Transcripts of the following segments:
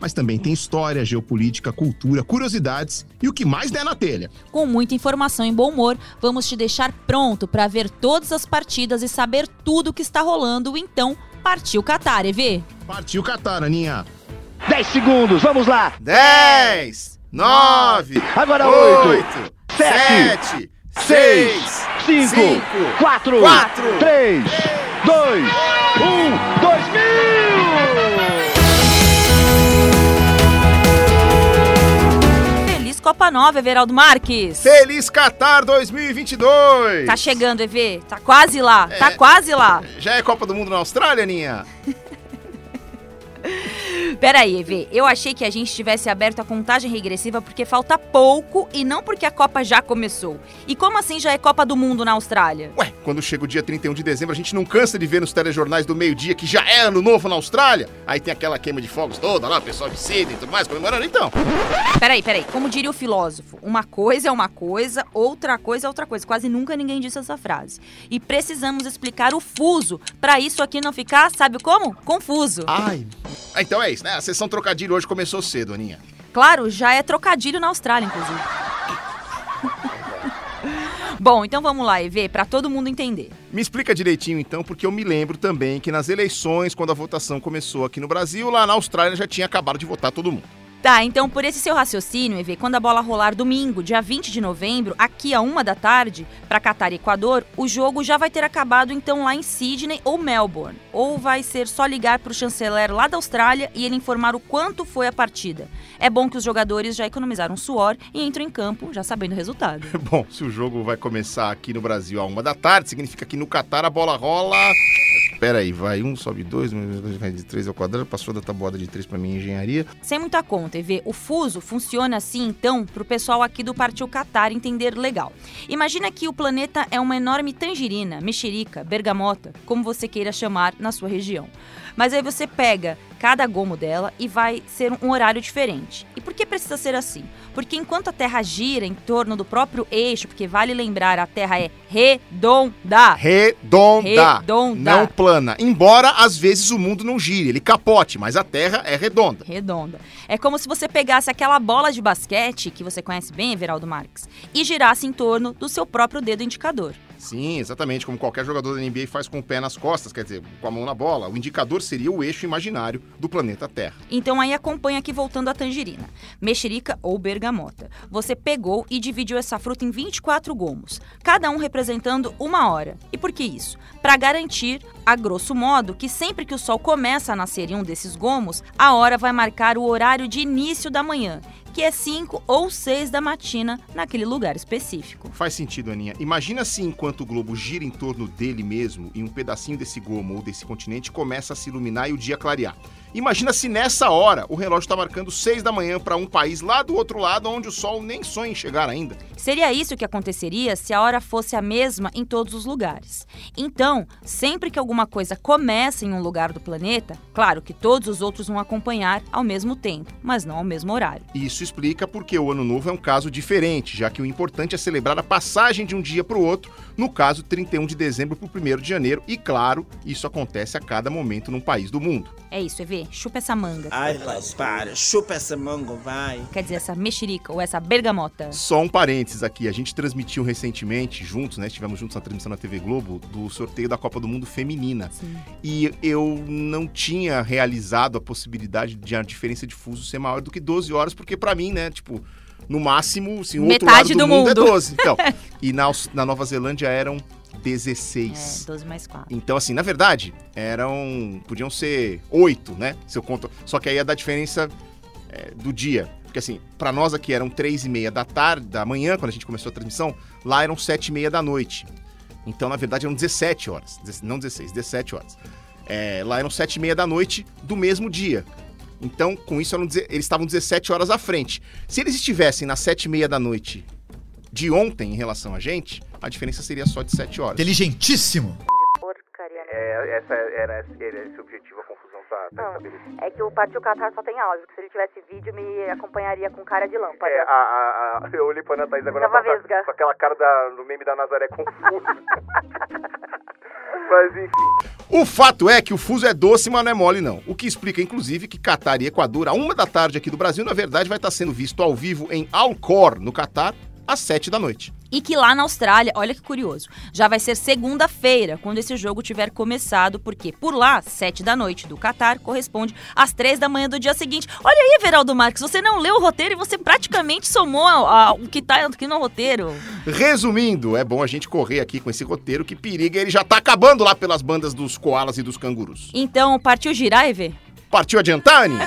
mas também tem história, geopolítica, cultura, curiosidades e o que mais der na telha. Com muita informação e bom humor, vamos te deixar pronto para ver todas as partidas e saber tudo o que está rolando. Então, partiu Qatar, EV! Partiu Qatar, Aninha! 10 segundos, vamos lá! 10, 9, Agora 8, 8, 7, 7, 6, 6, 5, 4, quatro, 3, 2, 1, Copa Nova, Everaldo Marques! Feliz Qatar 2022! Tá chegando, EV. Tá quase lá. Tá É. quase lá. Já é Copa do Mundo na Austrália, Aninha? Pera aí, EV. Eu achei que a gente tivesse aberto a contagem regressiva porque falta pouco e não porque a Copa já começou. E como assim já é Copa do Mundo na Austrália? Ué, quando chega o dia 31 de dezembro, a gente não cansa de ver nos telejornais do meio-dia que já é ano novo na Austrália? Aí tem aquela queima de fogos toda lá, o pessoal de Sydney e tudo mais comemorando. Então, Peraí, peraí. Como diria o filósofo, uma coisa é uma coisa, outra coisa é outra coisa. Quase nunca ninguém disse essa frase. E precisamos explicar o fuso pra isso aqui não ficar, sabe como? Confuso. ai... Ah, Então é né? A sessão trocadilho hoje começou cedo, Aninha. Claro, já é trocadilho na Austrália, inclusive. Bom, então vamos lá, EV, pra todo mundo entender. Me explica direitinho então, porque eu me lembro também que nas eleições, quando a votação começou aqui no Brasil, lá na Austrália já tinha acabado de votar todo mundo. Tá, então por esse seu raciocínio, EV, quando a bola rolar domingo, dia 20 de novembro, aqui a uma da tarde, pra Catar e Equador, o jogo já vai ter acabado então lá em Sydney ou Melbourne. Ou vai ser só ligar pro chanceler lá da Austrália e ele informar o quanto foi a partida. É bom que os jogadores já economizaram suor e entram em campo já sabendo o resultado. Bom, se o jogo vai começar aqui no Brasil a uma da tarde, significa que no Catar a bola rola. Pera aí, vai um, sobe dois, vai de três ao quadrado, passou da tabuada de três pra minha engenharia. Sem muita conta, EV, o fuso funciona assim então pro pessoal aqui do Partiu Qatar entender legal. Imagina que o planeta é uma enorme tangerina, mexerica, bergamota, como você queira chamar na sua região. Mas aí você pega cada gomo dela e vai ser um horário diferente. E por que precisa ser assim? Porque enquanto a Terra gira em torno do próprio eixo, porque vale lembrar, a Terra é redonda. Redonda. Redonda. Não plana. Embora às vezes o mundo não gire, ele capote, mas a Terra é redonda. Redonda. É como se você pegasse aquela bola de basquete, que você conhece bem, Everaldo Marques, e girasse em torno do seu próprio dedo indicador. Sim, exatamente, como qualquer jogador da NBA faz com o pé nas costas, quer dizer, com a mão na bola. O indicador seria o eixo imaginário do planeta Terra. Então aí acompanha aqui voltando a tangerina, mexerica ou bergamota. Você pegou e dividiu essa fruta em 24 gomos, cada um representando uma hora. E por que isso? Para garantir, a grosso modo, que sempre que o sol começa a nascer em um desses gomos, a hora vai marcar o horário de início da manhã, que é 5 ou 6 da matina naquele lugar específico. Faz sentido, Aninha. Imagina se enquanto o globo gira em torno dele mesmo e um pedacinho desse gomo ou desse continente começa a se iluminar e o dia clarear. Imagina se nessa hora o relógio está marcando 6 da manhã para um país lá do outro lado onde o sol nem sonha em chegar ainda. Seria isso que aconteceria se a hora fosse a mesma em todos os lugares. Então, sempre que alguma coisa começa em um lugar do planeta, claro que todos os outros vão acompanhar ao mesmo tempo, mas não ao mesmo horário. Isso explica porque o Ano Novo é um caso diferente, já que o importante é celebrar a passagem de um dia para o outro, no caso 31 de dezembro para o 1 de janeiro, e claro, isso acontece a cada momento num país do mundo. É isso, EV, chupa essa manga. Ai, mas para, chupa essa manga, vai. Quer dizer, essa mexerica ou essa bergamota. Só um parênteses aqui, a gente transmitiu recentemente, juntos, né? Estivemos juntos na transmissão na TV Globo, do sorteio da Copa do Mundo Feminina. Sim. E eu não tinha realizado a possibilidade de a diferença de fuso ser maior do que 12 horas, porque pra mim, né, tipo, no máximo, assim, o outro Metade lado do, do mundo, mundo. é 12. Então, e na, na Nova Zelândia eram 16. É, 12 mais 4. Então, assim, na verdade, eram. Podiam ser oito, né? Se eu conto. Só que aí ia dar diferença é, do dia. Porque, assim, pra nós aqui eram três e meia da tarde, da manhã, quando a gente começou a transmissão, lá eram sete e meia da noite. Então, na verdade, eram 17 horas. Não 16, 17 horas. É, lá eram sete e meia da noite do mesmo dia. Então, com isso, eles estavam 17 horas à frente. Se eles estivessem nas sete e meia da noite de ontem em relação a gente, a diferença seria só de 7 horas. Inteligentíssimo. É, essa era, era esse o objetivo, a confusão tá, tá estabelecida. é que o Partiu Catar só tem áudio, que se ele tivesse vídeo me acompanharia com cara de lâmpada. É, a, a, a, eu olhei pra Ana Thaís agora Tava tá vesga. com aquela cara da, do meme da Nazaré confuso. Mas enfim. O fato é que o fuso é doce, mas não é mole, não. O que explica, inclusive, que Catar e Equador, a uma da tarde aqui do Brasil, na verdade, vai estar sendo visto ao vivo em Alcor, no Catar, às 7 da noite. E que lá na Austrália, olha que curioso, já vai ser segunda-feira, quando esse jogo tiver começado, porque por lá, sete da noite do Catar, corresponde às três da manhã do dia seguinte. Olha aí, Veraldo Marques, você não leu o roteiro e você praticamente somou a- a- o que tá aqui no roteiro. Resumindo, é bom a gente correr aqui com esse roteiro, que periga, ele já tá acabando lá pelas bandas dos koalas e dos cangurus. Então, partiu girar e ver? Partiu adiantar, Aninha?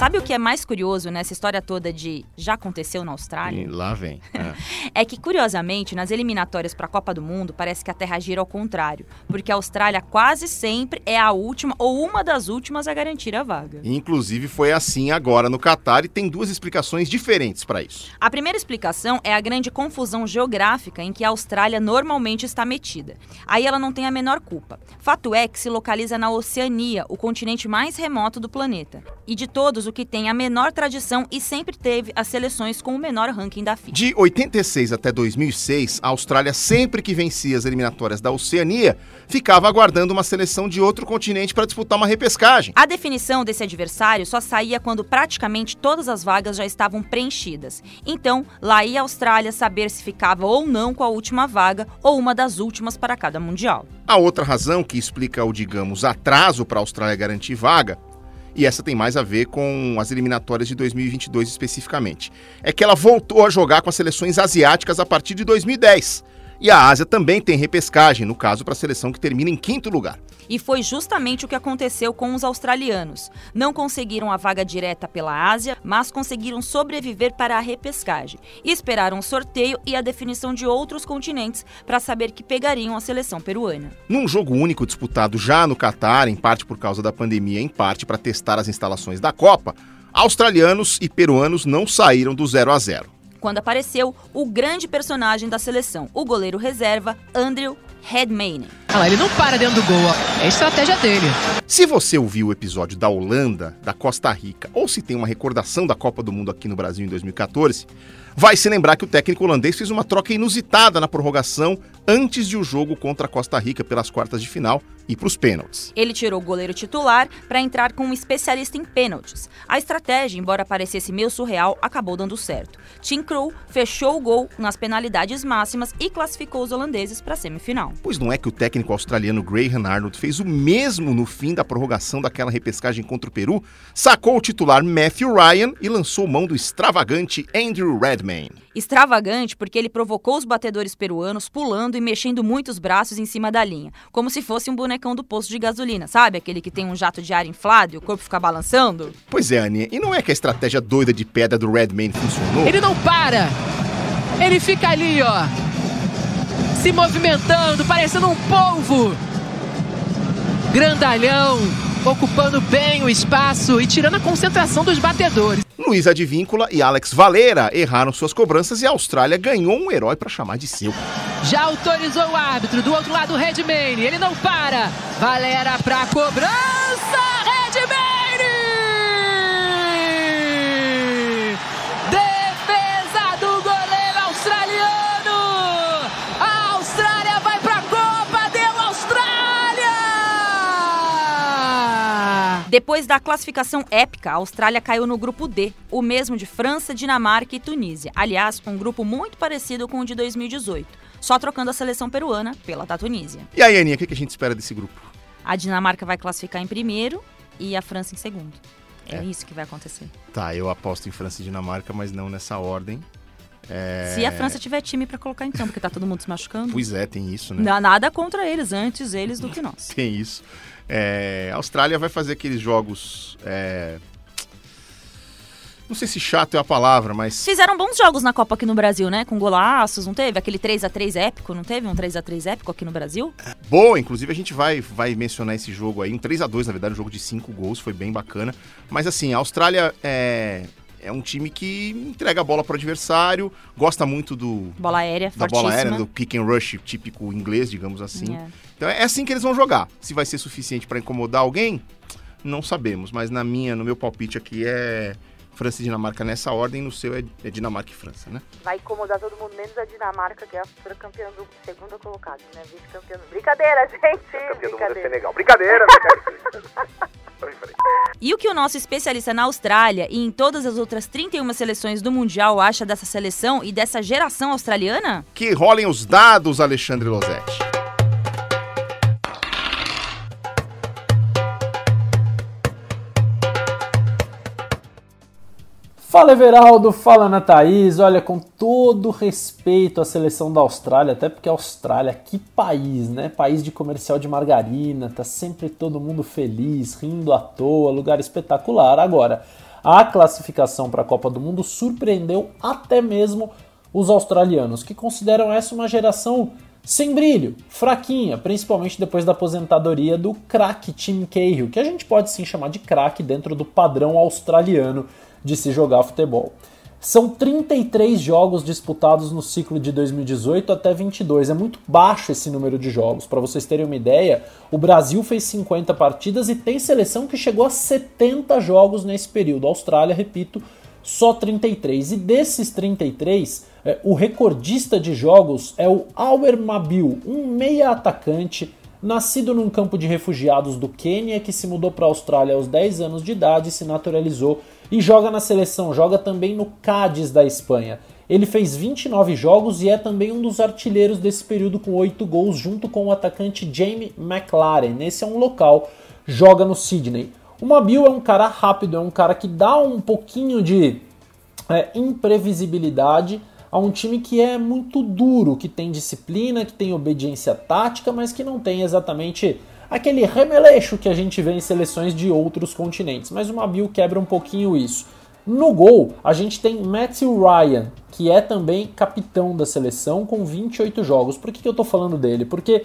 Sabe o que é mais curioso nessa história toda de já aconteceu na Austrália? E lá vem. É que, curiosamente, nas eliminatórias para a Copa do Mundo, parece que a Terra gira ao contrário, porque a Austrália quase sempre é a última ou uma das últimas a garantir a vaga. Inclusive foi assim agora no Catar e tem duas explicações diferentes para isso. A primeira explicação é a grande confusão geográfica em que a Austrália normalmente está metida. Aí ela não tem a menor culpa. Fato é que se localiza na Oceania, o continente mais remoto do planeta. E de todos, o que tem a menor tradição e sempre teve as seleções com o menor ranking da FIFA. De 86 até 2006, a Austrália sempre que vencia as eliminatórias da Oceania, ficava aguardando uma seleção de outro continente para disputar uma repescagem. A definição desse adversário só saía quando praticamente todas as vagas já estavam preenchidas. Então, lá ia a Austrália saber se ficava ou não com a última vaga ou uma das últimas para cada mundial. A outra razão que explica o, digamos, atraso para a Austrália garantir vaga, e essa tem mais a ver com as eliminatórias de 2022 especificamente, é que ela voltou a jogar com as seleções asiáticas a partir de 2010. E a Ásia também tem repescagem, no caso para a seleção que termina em quinto lugar. E foi justamente o que aconteceu com os australianos. Não conseguiram a vaga direta pela Ásia, mas conseguiram sobreviver para a repescagem. E esperaram o sorteio e a definição de outros continentes para saber que pegariam a seleção peruana. Num jogo único disputado já no Catar, em parte por causa da pandemia, em parte para testar as instalações da Copa, australianos e peruanos não saíram do 0 a 0. Quando apareceu o grande personagem da seleção, o goleiro reserva Andrew Redmayne. Lá, ele não para dentro do gol, ó. É a estratégia dele. Se você ouviu o episódio da Holanda, da Costa Rica, ou se tem uma recordação da Copa do Mundo aqui no Brasil em 2014, vai se lembrar que o técnico holandês fez uma troca inusitada na prorrogação antes de o jogo contra a Costa Rica pelas quartas de final e para os pênaltis. Ele tirou o goleiro titular para entrar com um especialista em pênaltis. A estratégia, embora parecesse meio surreal, acabou dando certo. Tim Krul fechou o gol nas penalidades máximas e classificou os holandeses para a semifinal. Pois não é que o técnico australiano Graham Arnold fez o mesmo no fim da prorrogação daquela repescagem contra o Peru, sacou o titular Matthew Ryan e lançou mão do extravagante Andrew Redmayne. Extravagante porque ele provocou os batedores peruanos pulando e mexendo muito os braços em cima da linha, como se fosse um bonecão do posto de gasolina, sabe? Aquele que tem um jato de ar inflado e o corpo fica balançando. Pois é, Aninha, e não é que a estratégia doida de pedra do Redmayne funcionou? Ele não para! Ele fica ali, ó. Se movimentando, parecendo um polvo. Grandalhão, ocupando bem o espaço e tirando a concentração dos batedores. Luiz Advíncula e Alex Valera erraram suas cobranças e a Austrália ganhou um herói para chamar de seu. Já autorizou o árbitro do outro lado, Redmayne. Ele não para. Valera pra cobrança. Depois da classificação épica, a Austrália caiu no grupo D, o mesmo de França, Dinamarca e Tunísia. Aliás, um grupo muito parecido com o de 2018, só trocando a seleção peruana pela da Tunísia. E aí, Aninha, o que a gente espera desse grupo? A Dinamarca vai classificar em primeiro e a França em segundo. É, É. isso que vai acontecer. Tá, eu aposto em França e Dinamarca, mas não nessa ordem. É... Se a França tiver time pra colocar então, porque tá todo mundo se machucando. Pois é, tem isso, né? Na- Nada contra eles, antes eles do que nós. Tem isso. É, a Austrália vai fazer aqueles jogos. é, Não sei se chato é a palavra, mas. Fizeram bons jogos na Copa aqui no Brasil, né? Com golaços, não teve? Aquele 3 a 3 épico, não teve? Um 3 a 3 épico aqui no Brasil? Boa, inclusive a gente vai, vai mencionar esse jogo aí, um 3 a 2 na verdade, um jogo de 5 gols, foi bem bacana. Mas assim, a Austrália é, é um time que entrega a bola pro adversário, gosta muito do, Bola aérea, da bola aérea, fortíssima. do kick and rush típico inglês, digamos assim. É. Então é assim que eles vão jogar. Se vai ser suficiente para incomodar alguém, não sabemos. Mas na minha, no meu palpite aqui é França e Dinamarca nessa ordem, no seu é, é Dinamarca e França, né? Vai incomodar todo mundo, menos a Dinamarca, que é a futura campeã do segundo colocado, né? Vice-campeã. do- Brincadeira, gente! Campeão do mundo é Brincadeira. Senegal. Brincadeira, brincadeira. E o que o nosso especialista na Austrália e em todas as outras 31 seleções do Mundial acha dessa seleção e dessa geração australiana? Que rolem os dados, Alexandre Losetti. Fala Everaldo, fala Ana Thaís. Olha, com todo respeito à seleção da Austrália, até porque a Austrália, que país, né? País de comercial de margarina, tá sempre todo mundo feliz, rindo à toa, lugar espetacular. Agora, a classificação para a Copa do Mundo surpreendeu até mesmo os australianos, que consideram essa uma geração sem brilho, fraquinha, principalmente depois da aposentadoria do craque Tim Cahill, que a gente pode sim chamar de craque dentro do padrão australiano de se jogar futebol. São 33 jogos disputados no ciclo de 2018 até 22. É muito baixo esse número de jogos. Para vocês terem uma ideia, o Brasil fez 50 partidas e tem seleção que chegou a 70 jogos nesse período. A Austrália, repito, só 33. E desses 33, é, o recordista de jogos é o Auer Mabil, um meia atacante nascido num campo de refugiados do Quênia que se mudou para a Austrália aos 10 anos de idade, se naturalizou e joga na seleção, joga também no Cádiz da Espanha. Ele fez 29 jogos e é também um dos artilheiros desse período com 8 gols, junto com o atacante Jamie McLaren. Esse é um local, joga no Sydney. O Mabil é um cara rápido, é um cara que dá um pouquinho de é, imprevisibilidade a um time que é muito duro, que tem disciplina, que tem obediência tática, mas que não tem exatamente aquele remeleixo que a gente vê em seleções de outros continentes. Mas o Mabil quebra um pouquinho isso. No gol, a gente tem Matthew Ryan, que é também capitão da seleção com 28 jogos. Por que, que eu tô falando dele? Porque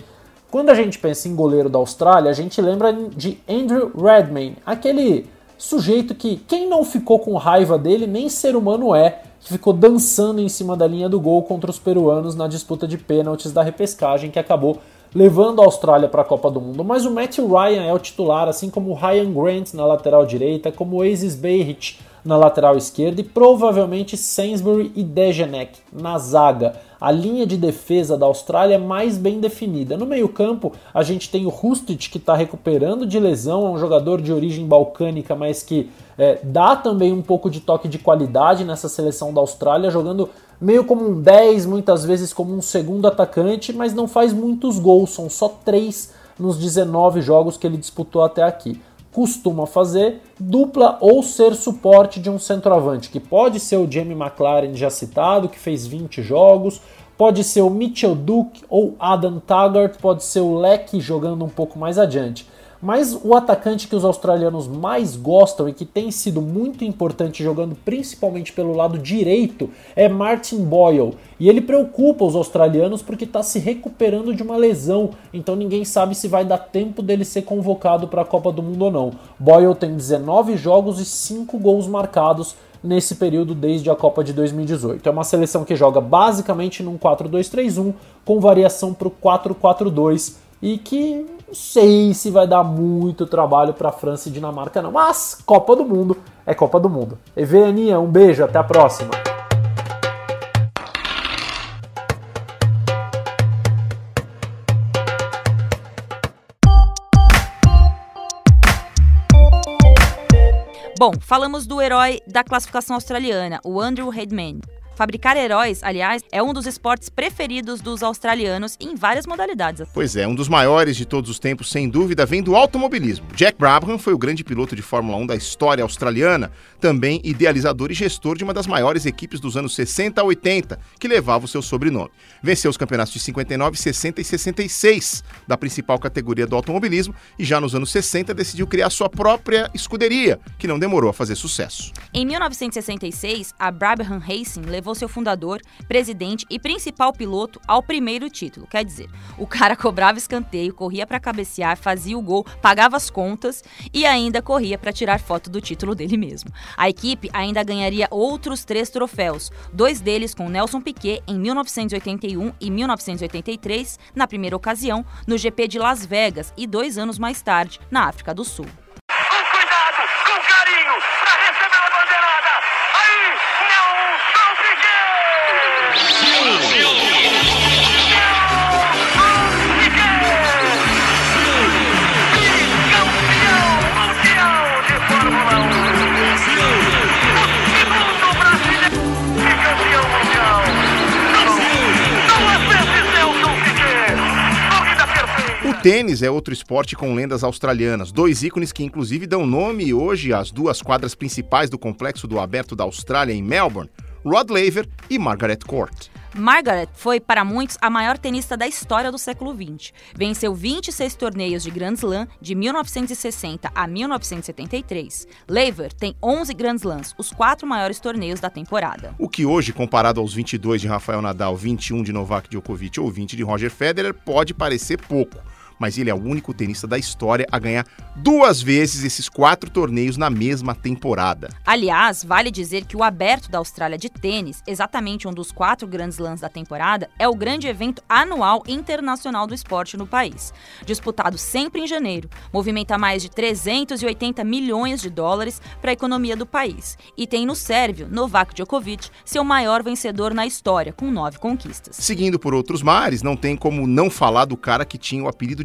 quando a gente pensa em goleiro da Austrália, a gente lembra de Andrew Redmayne, aquele sujeito que quem não ficou com raiva dele nem ser humano é, que ficou dançando em cima da linha do gol contra os peruanos na disputa de pênaltis da repescagem que acabou levando a Austrália para a Copa do Mundo. Mas o Matthew Ryan é o titular, assim como o Ryan Grant na lateral direita, como o Aziz Behich na lateral esquerda e provavelmente Sainsbury e Degenek na zaga. A linha de defesa da Austrália é mais bem definida. No meio-campo, a gente tem o Rustic que está recuperando de lesão, é um jogador de origem balcânica, mas que é, dá também um pouco de toque de qualidade nessa seleção da Austrália, jogando meio como um 10, muitas vezes como um segundo atacante, mas não faz muitos gols, são só 3 nos 19 jogos que ele disputou até aqui costuma fazer dupla ou ser suporte de um centroavante, que pode ser o Jamie McLaren já citado, que fez 20 jogos, pode ser o Mitchell Duke ou Adam Taggart, pode ser o Leck jogando um pouco mais adiante. Mas o atacante que os australianos mais gostam e que tem sido muito importante jogando principalmente pelo lado direito é Martin Boyle. E ele preocupa os australianos porque está se recuperando de uma lesão, então ninguém sabe se vai dar tempo dele ser convocado para a Copa do Mundo ou não. Boyle tem 19 jogos e 5 gols marcados nesse período desde a Copa de 2018. É uma seleção que joga basicamente num 4-2-3-1 com variação para o 4-4-2 e que sei se vai dar muito trabalho para França e Dinamarca não, mas Copa do Mundo é Copa do Mundo. EV Aninha, um beijo, até a próxima. Bom, falamos do herói da classificação australiana, o Andrew Redmayne. Fabricar heróis, aliás, é um dos esportes preferidos dos australianos em várias modalidades. Pois é, um dos maiores de todos os tempos, sem dúvida, vem do automobilismo. Jack Brabham foi o grande piloto de Fórmula 1 da história australiana, também idealizador e gestor de uma das maiores equipes dos anos 60 a 80, que levava o seu sobrenome. Venceu os campeonatos de 59, 60 e 66 da principal categoria do automobilismo e já nos anos 60 decidiu criar sua própria escuderia, que não demorou a fazer sucesso. Em 1966, a Brabham Racing levou seu fundador, presidente e principal piloto ao primeiro título. Quer dizer, o cara cobrava escanteio, corria para cabecear, fazia o gol, pagava as contas e ainda corria para tirar foto do título dele mesmo. A equipe ainda ganharia outros três troféus, dois deles com Nelson Piquet em 1981 e 1983, na primeira ocasião, no GP de Las Vegas e dois anos mais tarde, na África do Sul. Tênis é outro esporte com lendas australianas, dois ícones que inclusive dão nome hoje às duas quadras principais do complexo do Aberto da Austrália em Melbourne, Rod Laver e Margaret Court. Margaret foi, para muitos, a maior tenista da história do século XX. Venceu 26 torneios de Grand Slam de 1960 a 1973. Laver tem 11 Grand Slams, os quatro maiores torneios da temporada. O que hoje, comparado aos 22 de Rafael Nadal, 21 de Novak Djokovic ou 20 de Roger Federer, pode parecer pouco mas ele é o único tenista da história a ganhar duas vezes esses quatro torneios na mesma temporada. Aliás, vale dizer que o Aberto da Austrália de tênis, exatamente um dos quatro grandes lãs da temporada, é o grande evento anual internacional do esporte no país. Disputado sempre em janeiro, movimenta mais de 380 milhões de dólares para a economia do país e tem no sérvio Novak Djokovic, seu maior vencedor na história, com nove conquistas. Seguindo por outros mares, não tem como não falar do cara que tinha o apelido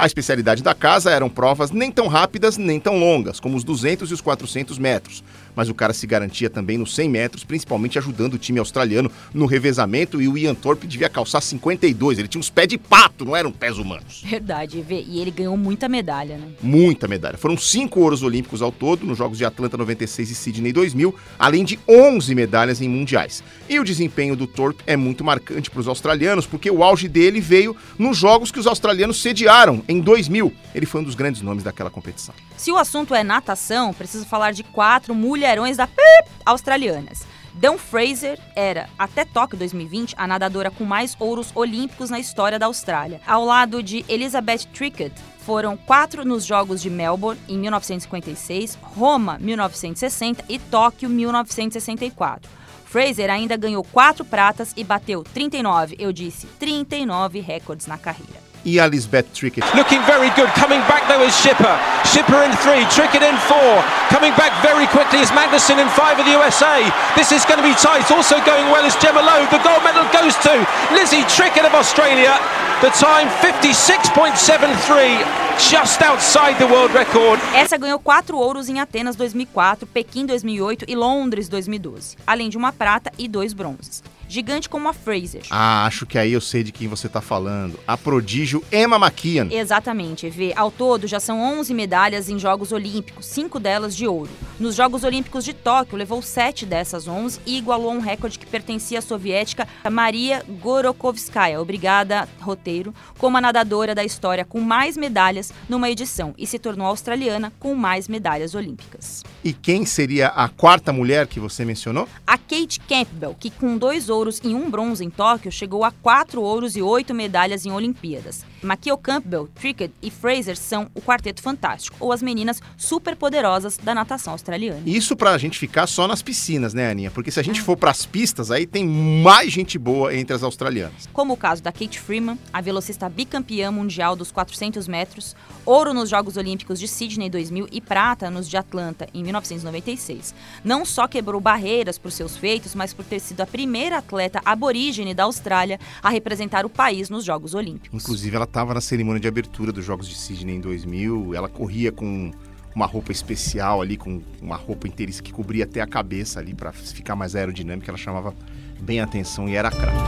A especialidade da casa eram provas nem tão rápidas nem tão longas, como os 200 e os 400 metros, mas o cara se garantia também nos 100 metros, principalmente ajudando o time australiano no revezamento e o Ian Thorpe devia calçar 52, ele tinha uns pés de pato, não eram pés humanos. Verdade, e ele ganhou muita medalha, né? Muita medalha. Foram cinco ouros olímpicos ao todo, nos Jogos de Atlanta 96 e Sydney 2000, além de 11 medalhas em mundiais. E o desempenho do Thorpe é muito marcante para os australianos, porque o auge dele veio nos jogos que os australianos sediaram em 2000. Ele foi um dos grandes nomes daquela competição. Se o assunto é natação, preciso falar de quatro mulherões da australianas. Dawn Fraser era, até Tóquio 2020, a nadadora com mais ouros olímpicos na história da Austrália. Ao lado de Elizabeth Trickett, foram quatro nos Jogos de Melbourne, em 1956, Roma, 1960 e Tóquio, 1964. Fraser ainda ganhou quatro pratas e bateu 39, eu disse, 39 recordes na carreira. E a Lisbeth Trickett. Looking very good. Coming back though is Shipper. Shipper in three. Trickett in four. Coming back very quickly is Magnuson in five of the USA. This is going to be tight. Also going well is Gemma Lowe. The gold medal goes to Lizzie Trickett of Australia. The time 56.73 just outside the world record. Essa ganhou quatro ouros em Atenas 2004, Pequim 2008 e Londres 2012, além de uma prata e dois bronzes gigante como a Fraser. Ah, acho que aí eu sei de quem você está falando. A prodígio Emma McKeon. Exatamente, Vê. Ao todo, já são 11 medalhas em Jogos Olímpicos, cinco delas de ouro. Nos Jogos Olímpicos de Tóquio, levou sete dessas 11 e igualou um recorde que pertencia à soviética Maria Gorokovskaya, obrigada, roteiro, como a nadadora da história com mais medalhas numa edição e se tornou australiana com mais medalhas olímpicas. E quem seria a quarta mulher que você mencionou? A Kate Campbell, que com dois ouros e um bronze em Tóquio, chegou a quatro ouros e oito medalhas em Olimpíadas. Makio Campbell, Trickett e Fraser são o quarteto fantástico, ou as meninas superpoderosas da natação australiana. Isso pra gente ficar só nas piscinas, né, Aninha? Porque se a gente for pras pistas, aí tem mais gente boa entre as australianas. Como o caso da Kate Freeman, a velocista bicampeã mundial dos 400 metros, ouro nos Jogos Olímpicos de Sydney 2000 e prata nos de Atlanta em 1996. Não só quebrou barreiras por seus feitos, mas por ter sido a primeira atleta aborígene da Austrália a representar o país nos Jogos Olímpicos. Inclusive, ela estava na cerimônia de abertura dos Jogos de Sydney em 2000. Ela corria com uma roupa especial ali, com uma roupa inteiriça que cobria até a cabeça ali para ficar mais aerodinâmica. Ela chamava bem a atenção e era craque.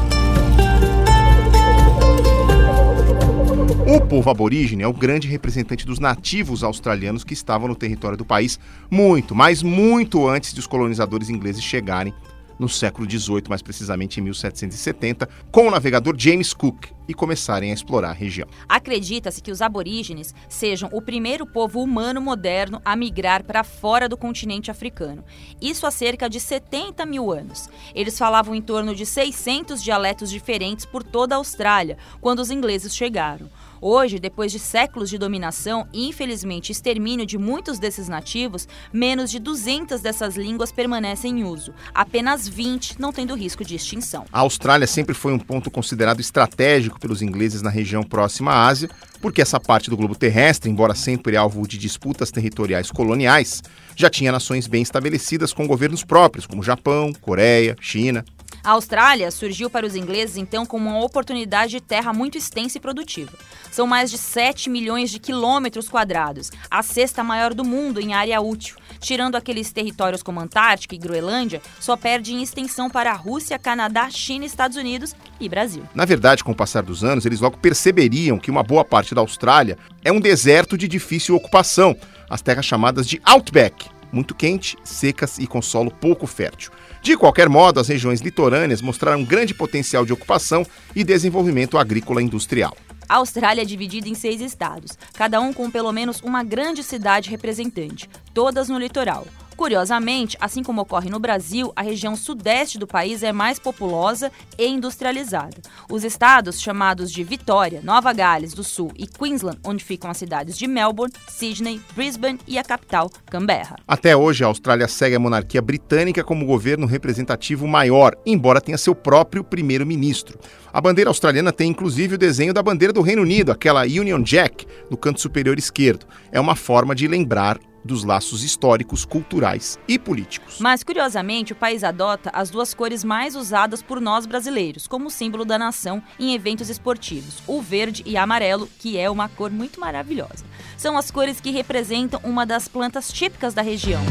O povo aborígene é o grande representante dos nativos australianos que estavam no território do país muito, mas muito antes de os colonizadores ingleses chegarem no século XVIII, mais precisamente em 1770, com o navegador James Cook e começarem a explorar a região. Acredita-se que os aborígenes sejam o primeiro povo humano moderno a migrar para fora do continente africano. Isso há cerca de 70 mil anos. Eles falavam em torno de 600 dialetos diferentes por toda a Austrália quando os ingleses chegaram. Hoje, depois de séculos de dominação e infelizmente extermínio de muitos desses nativos, menos de 200 dessas línguas permanecem em uso, apenas 20 não tendo risco de extinção. A Austrália sempre foi um ponto considerado estratégico pelos ingleses na região próxima à Ásia, porque essa parte do globo terrestre, embora sempre alvo de disputas territoriais coloniais, já tinha nações bem estabelecidas com governos próprios, como Japão, Coreia, China. A Austrália surgiu para os ingleses então como uma oportunidade de terra muito extensa e produtiva. São mais de 7 milhões de quilômetros quadrados, a sexta maior do mundo em área útil. Tirando aqueles territórios como Antártica e Groenlândia, só perde em extensão para a Rússia, Canadá, China, Estados Unidos e Brasil. Na verdade, com o passar dos anos, eles logo perceberiam que uma boa parte da Austrália é um deserto de difícil ocupação, as terras chamadas de Outback, muito quente, secas e com solo pouco fértil. De qualquer modo, as regiões litorâneas mostraram grande potencial de ocupação e desenvolvimento agrícola industrial. A Austrália é dividida em seis estados, cada um com pelo menos uma grande cidade representante, todas no litoral. Curiosamente, assim como ocorre no Brasil, a região sudeste do país é mais populosa e industrializada. Os estados chamados de Vitória, Nova Gales do Sul e Queensland, onde ficam as cidades de Melbourne, Sydney, Brisbane e a capital, Canberra. Até hoje, a Austrália segue a monarquia britânica como governo representativo maior, embora tenha seu próprio primeiro-ministro. A bandeira australiana tem inclusive o desenho da bandeira do Reino Unido, aquela Union Jack, no canto superior esquerdo. É uma forma de lembrar dos laços históricos, culturais e políticos. Mas, curiosamente, o país adota as duas cores mais usadas por nós brasileiros, como símbolo da nação em eventos esportivos: o verde e amarelo, que é uma cor muito maravilhosa. São as cores que representam uma das plantas típicas da região.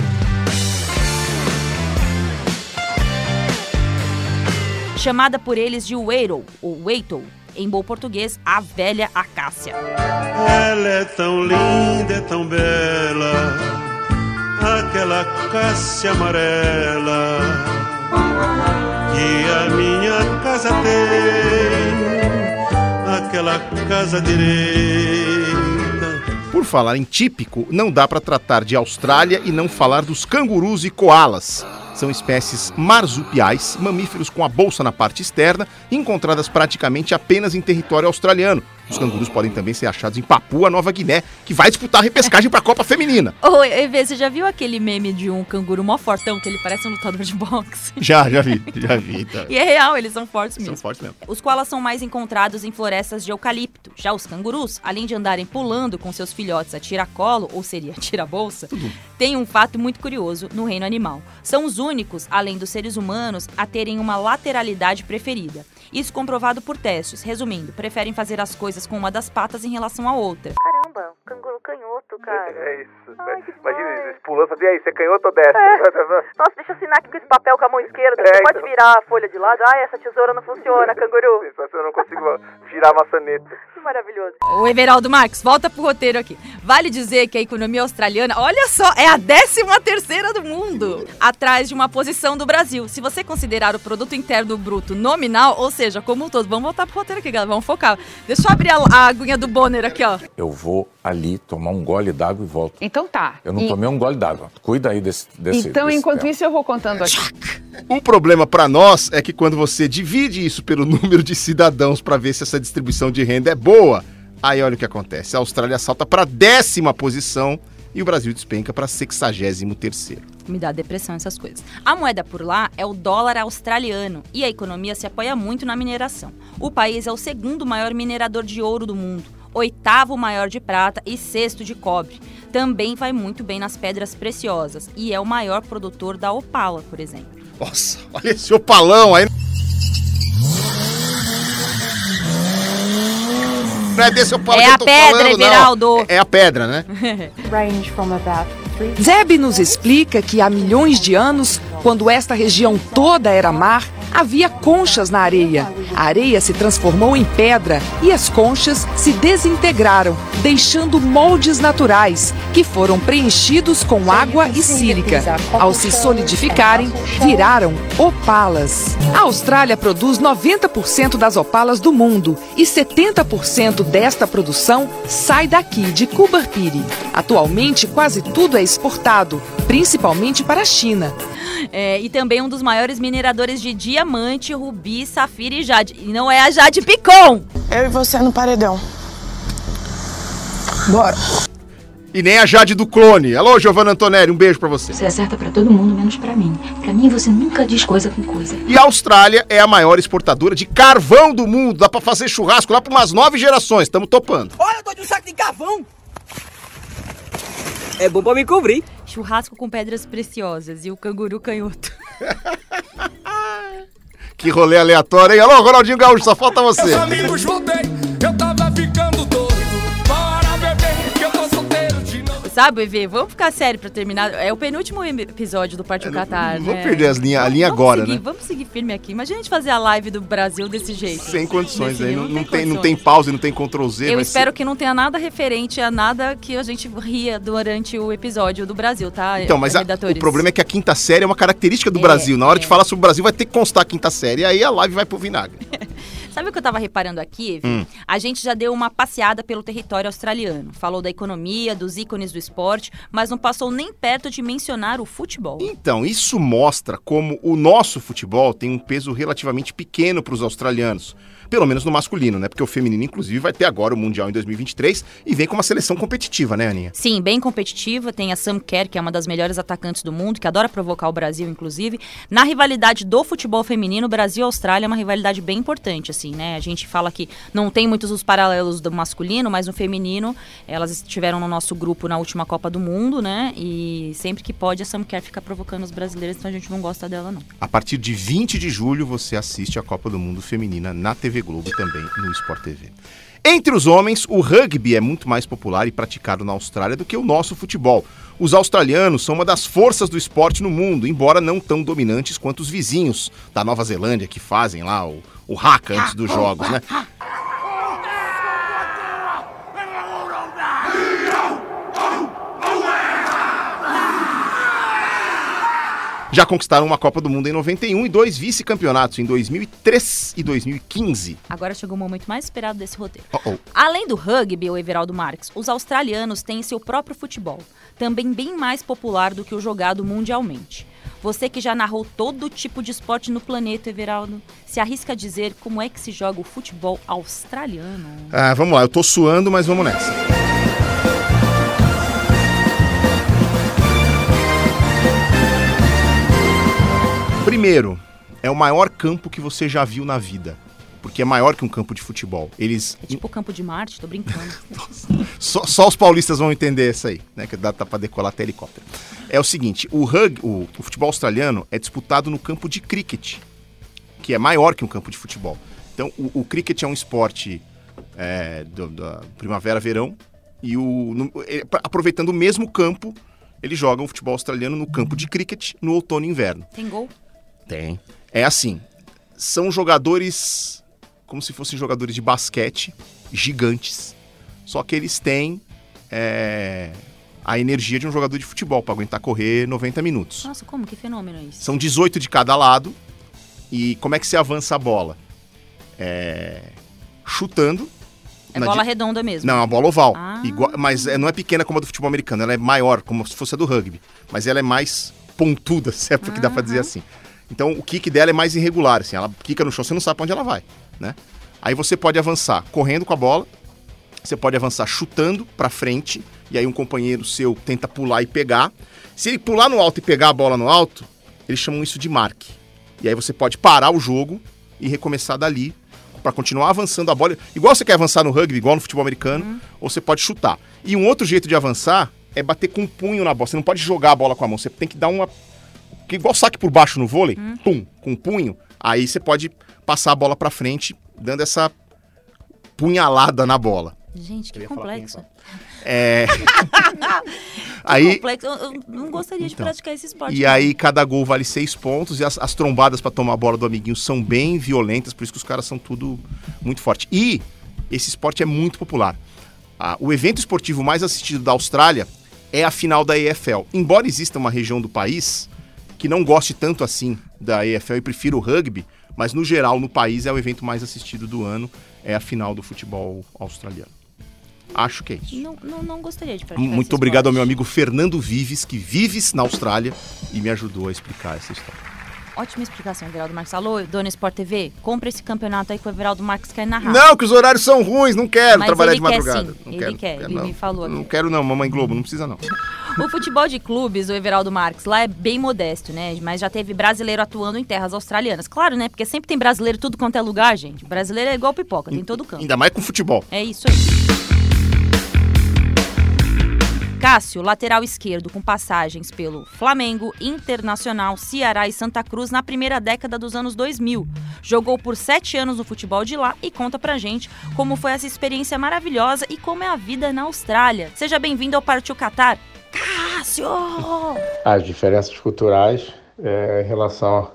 Chamada por eles de Weirol, ou Weitou, em bom português, a velha acácia. Ela é tão linda, é tão bela, aquela acácia amarela que a minha casa tem, aquela casa direita. Por falar em típico, não dá para tratar de Austrália e não falar dos cangurus e koalas. São espécies marsupiais, mamíferos com a bolsa na parte externa, encontradas praticamente apenas em território australiano. Os cangurus podem também ser achados em Papua Nova Guiné, que vai disputar a repescagem para a Copa Feminina. Ô, Evê, você já viu aquele meme de um canguru mó fortão, que ele parece um lutador de boxe? Já, já vi, já vi. Tá. E é real, eles são fortes mesmo. São fortes mesmo. Os koalas são mais encontrados em florestas de eucalipto. Já os cangurus, além de andarem pulando com seus filhotes a tiracolo, ou seria tira-bolsa, têm um fato muito curioso no reino animal. São os únicos, além dos seres humanos, a terem uma lateralidade preferida. Isso comprovado por testes. Resumindo, preferem fazer as coisas com uma das patas em relação à outra. Caramba, canguru canhoto, cara. É isso. Ai, Imagina eles pulando, fazer, e aí, você canhoto ou destro? Nossa, deixa eu assinar aqui com esse papel com a mão esquerda. É, Você pode então. virar a folha de lado? Ah, essa tesoura não funciona, canguru. Eu não consigo girar a maçaneta. Maravilhoso. O Everaldo Marques, volta pro roteiro aqui. Vale dizer que a economia australiana, olha só, é a 13 terceira do mundo, atrás de uma posição do Brasil. Se você considerar o produto interno bruto nominal, ou seja, como um todo, vamos voltar pro roteiro aqui, galera, vamos focar. Deixa eu abrir a, a aguinha do Bonner aqui, ó. Eu vou ali tomar um gole d'água e volto. Então tá. Eu não E- tomei um gole d'água. Cuida aí desse. desse Então, desse enquanto tema. isso, eu vou contando aqui. O problema para nós é que quando você divide isso pelo número de cidadãos para ver se essa distribuição de renda é boa, Aí olha o que acontece. A Austrália salta para décima posição e o Brasil despenca para 63 terceiro. Me dá depressão essas coisas. A moeda por lá é o dólar australiano e a economia se apoia muito na mineração. O país é o segundo maior minerador de ouro do mundo, oitavo maior de prata e sexto de cobre. Também vai muito bem nas pedras preciosas e é o maior produtor da opala, por exemplo. Nossa, olha esse opalão aí. Não é É que eu a tô pedra, falando, não. Everaldo. É, é a pedra, né? Range from about Zeb nos explica que há milhões de anos, quando esta região toda era mar, havia conchas na areia. A areia se transformou em pedra e as conchas se desintegraram, deixando moldes naturais, que foram preenchidos com água e sílica. Ao se solidificarem, viraram opalas. A Austrália produz 90% das opalas do mundo e 70% desta produção sai daqui, de Cubarpiri. Atualmente, quase tudo é exportado, principalmente para a China. É, e também um dos maiores mineradores de diamante, rubi, safira e jade. E não é a Jade Picon! Eu e você no paredão. Bora. E nem a Jade do clone. Alô, Giovanna Antonelli, um beijo pra você. Você acerta pra todo mundo, menos pra mim. Pra mim, você nunca diz coisa com coisa. E a Austrália é a maior exportadora de carvão do mundo. Dá pra fazer churrasco lá por umas nove gerações. Estamos topando. Olha, eu tô de um saco de carvão. É bom pra me cobrir. Churrasco com pedras preciosas e o canguru canhoto. Que rolê aleatório, hein? Alô, Ronaldinho Gaúcho, só falta você. Meus amigos voltei, eu tava ficando Sabe, EV, vamos ficar sério pra terminar. É o penúltimo episódio do Partiu Qatar, Não né? vou perder as linha, a linha Vamos agora, seguir, né? Vamos seguir firme aqui. Imagina a gente fazer a live do Brasil desse jeito. Sem condições aí. nível, Não, não tem, não tem pause, não tem Ctrl Z. Eu espero ser- que não tenha nada referente a nada que a gente ria durante o episódio do Brasil, tá? Então, mas a- o problema é que a quinta série é uma característica do É, Brasil. Na hora de falar sobre o Brasil, vai ter que constar a quinta série. Aí a live vai pro vinagre. Sabe o que eu tava reparando aqui? Evi? Hum. A gente já deu uma passeada pelo território australiano. Falou da economia, dos ícones do esporte, mas não passou nem perto de mencionar o futebol. Então, isso mostra como o nosso futebol tem um peso relativamente pequeno para os australianos. Pelo menos no masculino, né? Porque o feminino, inclusive, vai ter agora o Mundial em 2023 e vem com uma seleção competitiva, né, Aninha? Sim, bem competitiva. Tem a Sam Kerr, que é uma das melhores atacantes do mundo, que adora provocar o Brasil, inclusive. Na rivalidade do futebol feminino, Brasil e Austrália é uma rivalidade bem importante, assim, né? A gente fala que não tem muitos os paralelos do masculino, mas no feminino, elas estiveram no nosso grupo na última Copa do Mundo, né? E sempre que pode, a Sam Kerr fica provocando os brasileiros, então a gente não gosta dela, não. A partir de 20 de julho, você assiste a Copa do Mundo Feminina na TV Globo também no Sport TV. Entre os homens, o rugby é muito mais popular e praticado na Austrália do que o nosso futebol. Os australianos são uma das forças do esporte no mundo, embora não tão dominantes quanto os vizinhos da Nova Zelândia, que fazem lá o, o haka antes dos jogos, né? Já conquistaram uma Copa do Mundo em 91 e dois vice-campeonatos em 2003 e 2015. Agora chegou o momento mais esperado desse roteiro. Oh, oh. Além do rugby, o Everaldo Marques, os australianos têm seu próprio futebol, também bem mais popular do que o jogado mundialmente. Você que já narrou todo tipo de esporte no planeta, Everaldo, se arrisca a dizer como é que se joga o futebol australiano? Ah, vamos lá, eu tô suando, mas vamos nessa. Primeiro, é o maior campo que você já viu na vida. Porque é maior que um campo de futebol. Eles. É tipo o campo de Marte, tô brincando. Só, só os paulistas vão entender isso aí, né? Que dá tá pra decolar até helicóptero. É o seguinte: o rugby, o, o futebol australiano é disputado no campo de cricket, que é maior que um campo de futebol. Então, o, o cricket é um esporte é, do- da primavera-verão e o, no- ele- aproveitando o mesmo campo, eles jogam o futebol australiano no campo de cricket no outono e inverno. Tem gol? Tem. É assim, são jogadores como se fossem jogadores de basquete gigantes, só que eles têm é, a energia de um jogador de futebol para aguentar correr 90 minutos. Nossa, como? Que fenômeno é isso? São 18 de cada lado. E como é que se avança a bola? É, chutando. É na bola di- redonda mesmo? Não, é uma bola oval. Ah. Igual- mas é, não é pequena como a do futebol americano, ela é maior, como se fosse a do rugby. Mas ela é mais pontuda, se é porque dá pra dizer assim. Então o kick dela é mais irregular, assim, ela quica no chão, você não sabe pra onde ela vai, né? Aí você pode avançar correndo com a bola, Você pode avançar chutando pra frente, e aí um companheiro seu tenta pular e pegar. Se ele pular no alto e pegar a bola no alto, eles chamam isso de marque. E aí você pode parar o jogo e recomeçar dali para continuar avançando a bola. Igual você quer avançar no rugby, igual no futebol americano, uhum. ou você pode chutar. E um outro jeito de avançar é bater com o punho na bola. Você não pode jogar a bola com a mão, você tem que dar uma. Igual saque por baixo no vôlei, uhum. pum, com o punho. Aí você pode passar a bola para frente, dando essa punhalada na bola. Gente, que complexo. É. aí, complexo. Eu, não gostaria de então, praticar esse esporte. E aí, cada gol vale seis pontos. E as, as trombadas para tomar a bola do amiguinho são bem violentas, por isso que os caras são tudo muito forte. E esse esporte é muito popular. Ah, o evento esportivo mais assistido da Austrália é a final da EFL. Embora exista uma região do país que não goste tanto assim da EFL e prefira o rugby, mas no geral no país é o evento mais assistido do ano, é a final do futebol australiano. Acho que é isso. Não, não, não gostaria de praticar Muito obrigado esporte. ao meu amigo Fernando Vives, que vive na Austrália e me ajudou a explicar essa história. Ótima explicação, Everaldo Marques. Alô, Dona Sport TV, compra esse campeonato aí que o Everaldo Marques quer narrar. Não, que os horários são ruins, não quero Mas trabalhar de madrugada. Não ele quero, quer, quero, ele não. me falou. Aqui. Não quero não, Mamãe Globo, não precisa não. O futebol de clubes, o Everaldo Marques, lá é bem modesto, né? Mas já teve brasileiro atuando em terras australianas. Claro, né? Porque sempre tem brasileiro tudo quanto é lugar, gente. Brasileiro é igual pipoca, tem todo canto. Ainda mais com futebol. É isso aí. Cássio, lateral esquerdo, com passagens pelo Flamengo, Internacional, Ceará e Santa Cruz na primeira década dos anos 2000. Jogou por sete anos no futebol de lá e conta pra gente como foi essa experiência maravilhosa e como é a vida na Austrália. Seja bem-vindo ao Partiu Qatar. Cássio! As diferenças culturais é, em relação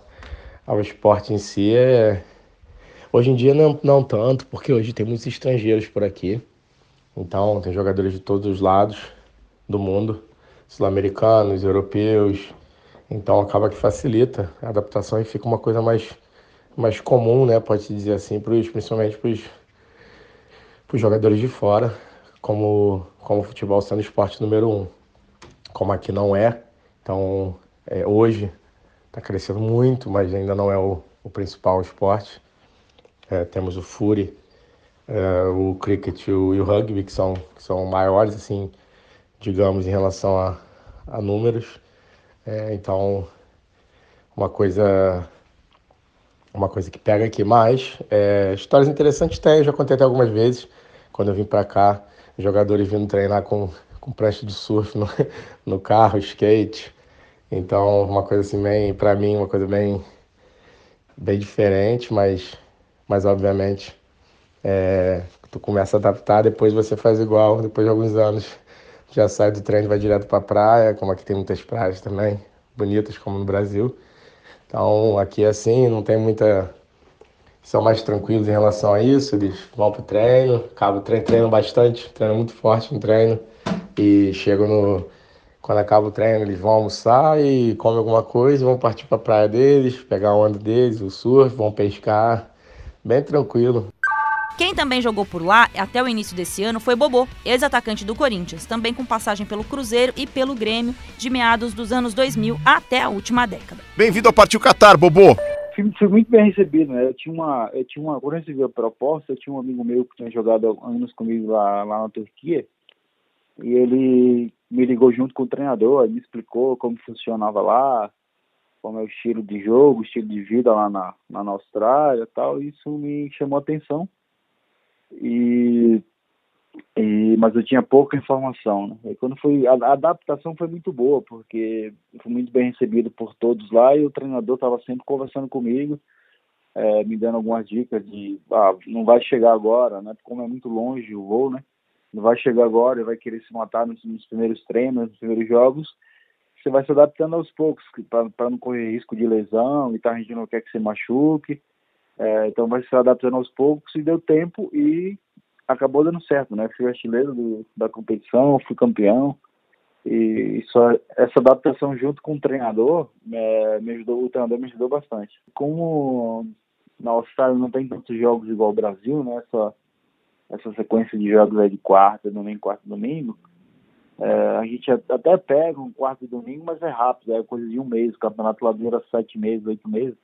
ao esporte em si é. Hoje em dia não, não tanto, porque hoje tem muitos estrangeiros por aqui. Então, tem jogadores de todos os lados do mundo, sul-americanos, europeus. Então acaba que facilita a adaptação e fica uma coisa mais, mais comum, né? Pode-se dizer assim, pros, principalmente para os jogadores de fora, como, como o futebol sendo esporte número um. Como aqui não é, então é, hoje está crescendo muito, mas ainda não é o, o principal esporte. É, temos o Fury, é, o cricket o, e o, rugby, que são, que são maiores, assim, digamos, em relação a, a números. É, então, uma coisa uma coisa que pega aqui. Mas, é, histórias interessantes tem, eu já contei até algumas vezes, quando eu vim para cá, jogadores vindo treinar com, com prancha de surf no, no carro, skate. Então, uma coisa assim, bem, para mim, uma coisa bem, bem diferente, mas, mas obviamente, é, tu começa a adaptar, depois você faz igual, depois de alguns anos já sai do trem e vai direto para a praia, como aqui tem muitas praias também, bonitas como no Brasil. Então aqui é assim, não tem muita. São mais tranquilos em relação a isso, eles vão pro treino, acaba o treino, treinam bastante, treinam muito forte no treino e chegam no. Quando acaba o treino, eles vão almoçar e comem alguma coisa, vão partir para a praia deles, pegar a onda deles, o surf, vão pescar, bem tranquilo. Quem também jogou por lá até o início desse ano foi Bobô, ex-atacante do Corinthians, também com passagem pelo Cruzeiro e pelo Grêmio de meados dos anos 2000 até a última década. Bem-vindo ao Partiu Qatar, Bobô. Fui, fui, muito bem recebido, né? Eu tinha uma, eu tinha uma, quando eu recebi a proposta, eu tinha um amigo meu que tinha jogado anos comigo lá, lá na Turquia, e ele me ligou junto com o treinador, me explicou como funcionava lá, como é o estilo de jogo, o estilo de vida lá na, na Austrália e tal, e isso me chamou a atenção e, e mas eu tinha pouca informação. Né? E quando foi a, a, adaptação foi muito boa porque fui muito bem recebido por todos lá e o treinador estava sempre conversando comigo, é, me dando algumas dicas de ah, não vai chegar agora, né? Como é muito longe o voo, né? Não vai chegar agora, vai querer se matar nos, nos primeiros treinos, nos primeiros jogos você vai se adaptando aos poucos para não correr risco de lesão e tal, a gente não quer que você machuque. É, então vai se adaptando aos poucos e deu tempo e acabou dando certo, né? Fui artilheiro do, da competição, fui campeão e só essa adaptação junto com o treinador é, me ajudou, o treinador me ajudou bastante. Como na Austrália não tem tantos jogos igual o Brasil, né? Essa, essa sequência de jogos aí de quarta, domingo, quarta, domingo. É, a gente até pega um quarto e domingo, mas é rápido, é coisa de um mês. O campeonato lá dura sete meses, oito meses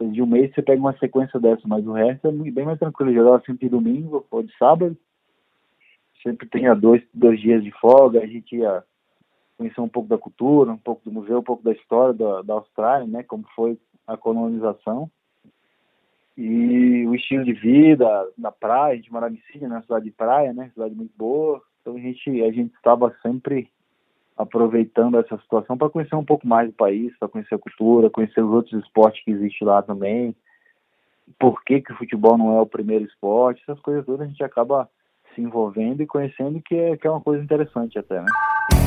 coisa de um mês você pega uma sequência dessa, mas o resto é bem mais tranquilo. Jogava sempre de domingo ou de sábado. sempre tinha dois, dois dias de folga, a gente ia conhecer um pouco da cultura, um pouco do museu, um pouco da história da, da Austrália, né, como foi a colonização e o estilo de vida na praia, a gente morava em Sydney, na cidade de praia, né, cidade muito boa, então a gente a gente estava sempre aproveitando essa situação para conhecer um pouco mais do país, para conhecer a cultura, conhecer os outros esportes que existem lá também, por que, que o futebol não é o primeiro esporte, essas coisas todas a gente acaba se envolvendo e conhecendo que é, que é uma coisa interessante até, né?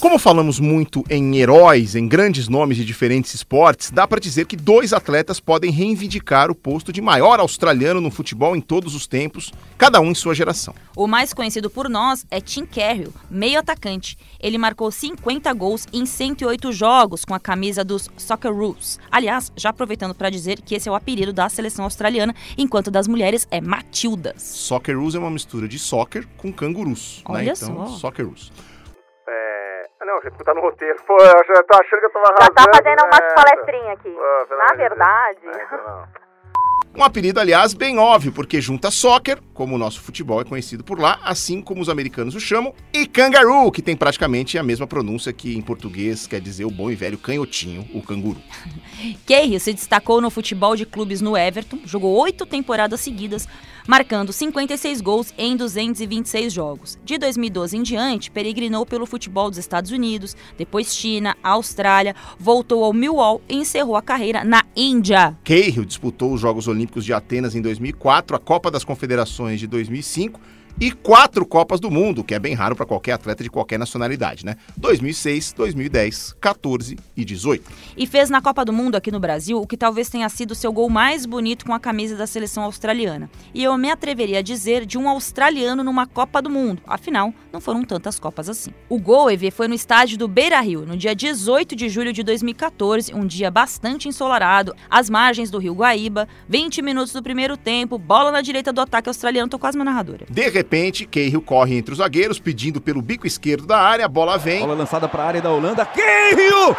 Como falamos muito em heróis, em grandes nomes de diferentes esportes, dá para dizer que dois atletas podem reivindicar o posto de maior australiano no futebol em todos os tempos, cada um em sua geração. O mais conhecido por nós é Tim Carroll, meio atacante. Ele marcou 50 gols em 108 jogos com a camisa dos Socceroos. Aliás, já aproveitando para dizer que esse é o apelido da seleção australiana, enquanto das mulheres é Matildas. Socceroos é uma mistura de soccer com cangurus. Olha né? só. Então, Socceroos. É... Não, a gente tá no roteiro. Pô, eu já tô achando que eu tava Já tá arrasando fazendo umas nessa. palestrinhas aqui. Pô, Na verdade, É, não. Um apelido, aliás, bem óbvio, porque junta soccer, como o nosso futebol é conhecido por lá, assim como os americanos o chamam, e kangaroo, que tem praticamente a mesma pronúncia que em português quer dizer o bom e velho canhotinho, o canguru. Cahill se destacou no futebol de clubes no Everton, jogou oito temporadas seguidas, marcando 56 gols em 226 jogos. De 2012 em diante, peregrinou pelo futebol dos Estados Unidos, depois China, Austrália, voltou ao Millwall e encerrou a carreira na Índia. Cahill disputou os Jogos Olímpicos de Atenas em 2004, a Copa das Confederações de 2005 e quatro Copas do Mundo, que é bem raro para qualquer atleta de qualquer nacionalidade, né? 2006, 2010, 14 e 18. E fez na Copa do Mundo aqui no Brasil o que talvez tenha sido seu gol mais bonito com a camisa da seleção australiana. E eu me atreveria a dizer de um australiano numa Copa do Mundo. Afinal, não foram tantas Copas assim. O gol, EV, foi no estádio do Beira Rio, no dia 18 de julho de 2014, um dia bastante ensolarado, às margens do rio Guaíba, 20 minutos do primeiro tempo, bola na direita do ataque australiano, tô quase uma narradora. De repente, Cahill corre entre os zagueiros, pedindo pelo bico esquerdo da área, a bola vem. Bola lançada para a área da Holanda. Cahill!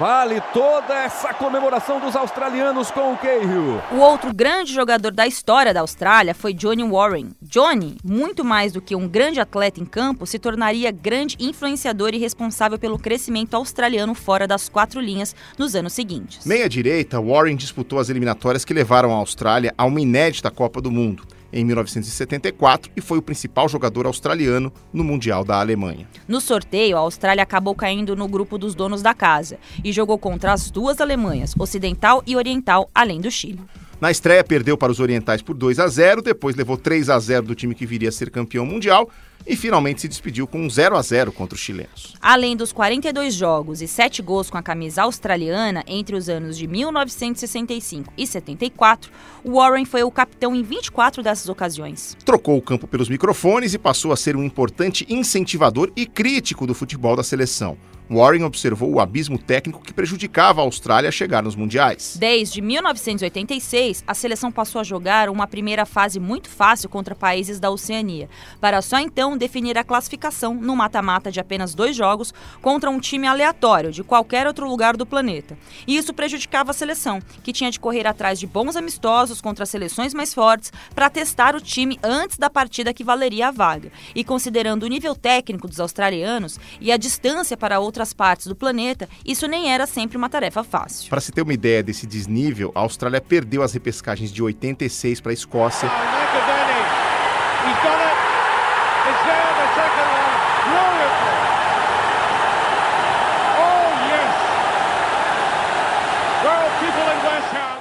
Vale toda essa comemoração dos australianos com o Cahill. O outro grande jogador da história da Austrália foi Johnny Warren. Johnny, muito mais do que um grande atleta em campo, se tornaria grande influenciador e responsável pelo crescimento australiano fora das quatro linhas nos anos seguintes. Meia direita, Warren disputou as eliminatórias que levaram a Austrália a uma inédita Copa do Mundo em 1974 e foi o principal jogador australiano no Mundial da Alemanha. No sorteio, a Austrália acabou caindo no grupo dos donos da casa e jogou contra as duas Alemanhas, Ocidental e Oriental, além do Chile. Na estreia, perdeu para os orientais por 2 a 0, depois levou 3 a 0 do time que viria a ser campeão mundial e finalmente se despediu com um 0 a 0 contra os chilenos. Além dos 42 jogos e 7 gols com a camisa australiana entre os anos de 1965 e 74, Warren foi o capitão em 24 dessas ocasiões. Trocou o campo pelos microfones e passou a ser um importante incentivador e crítico do futebol da seleção. Warren observou o abismo técnico que prejudicava a Austrália a chegar nos mundiais. Desde 1986, a seleção passou a jogar uma primeira fase muito fácil contra países da Oceania, para só então definir a classificação no mata-mata de apenas dois jogos contra um time aleatório de qualquer outro lugar do planeta. E isso prejudicava a seleção, que tinha de correr atrás de bons amistosos contra seleções mais fortes para testar o time antes da partida que valeria a vaga. E considerando o nível técnico dos australianos e a distância para outras partes do planeta, isso nem era sempre uma tarefa fácil. Para se ter uma ideia desse desnível, a Austrália perdeu as repescagens de 86 para a Escócia.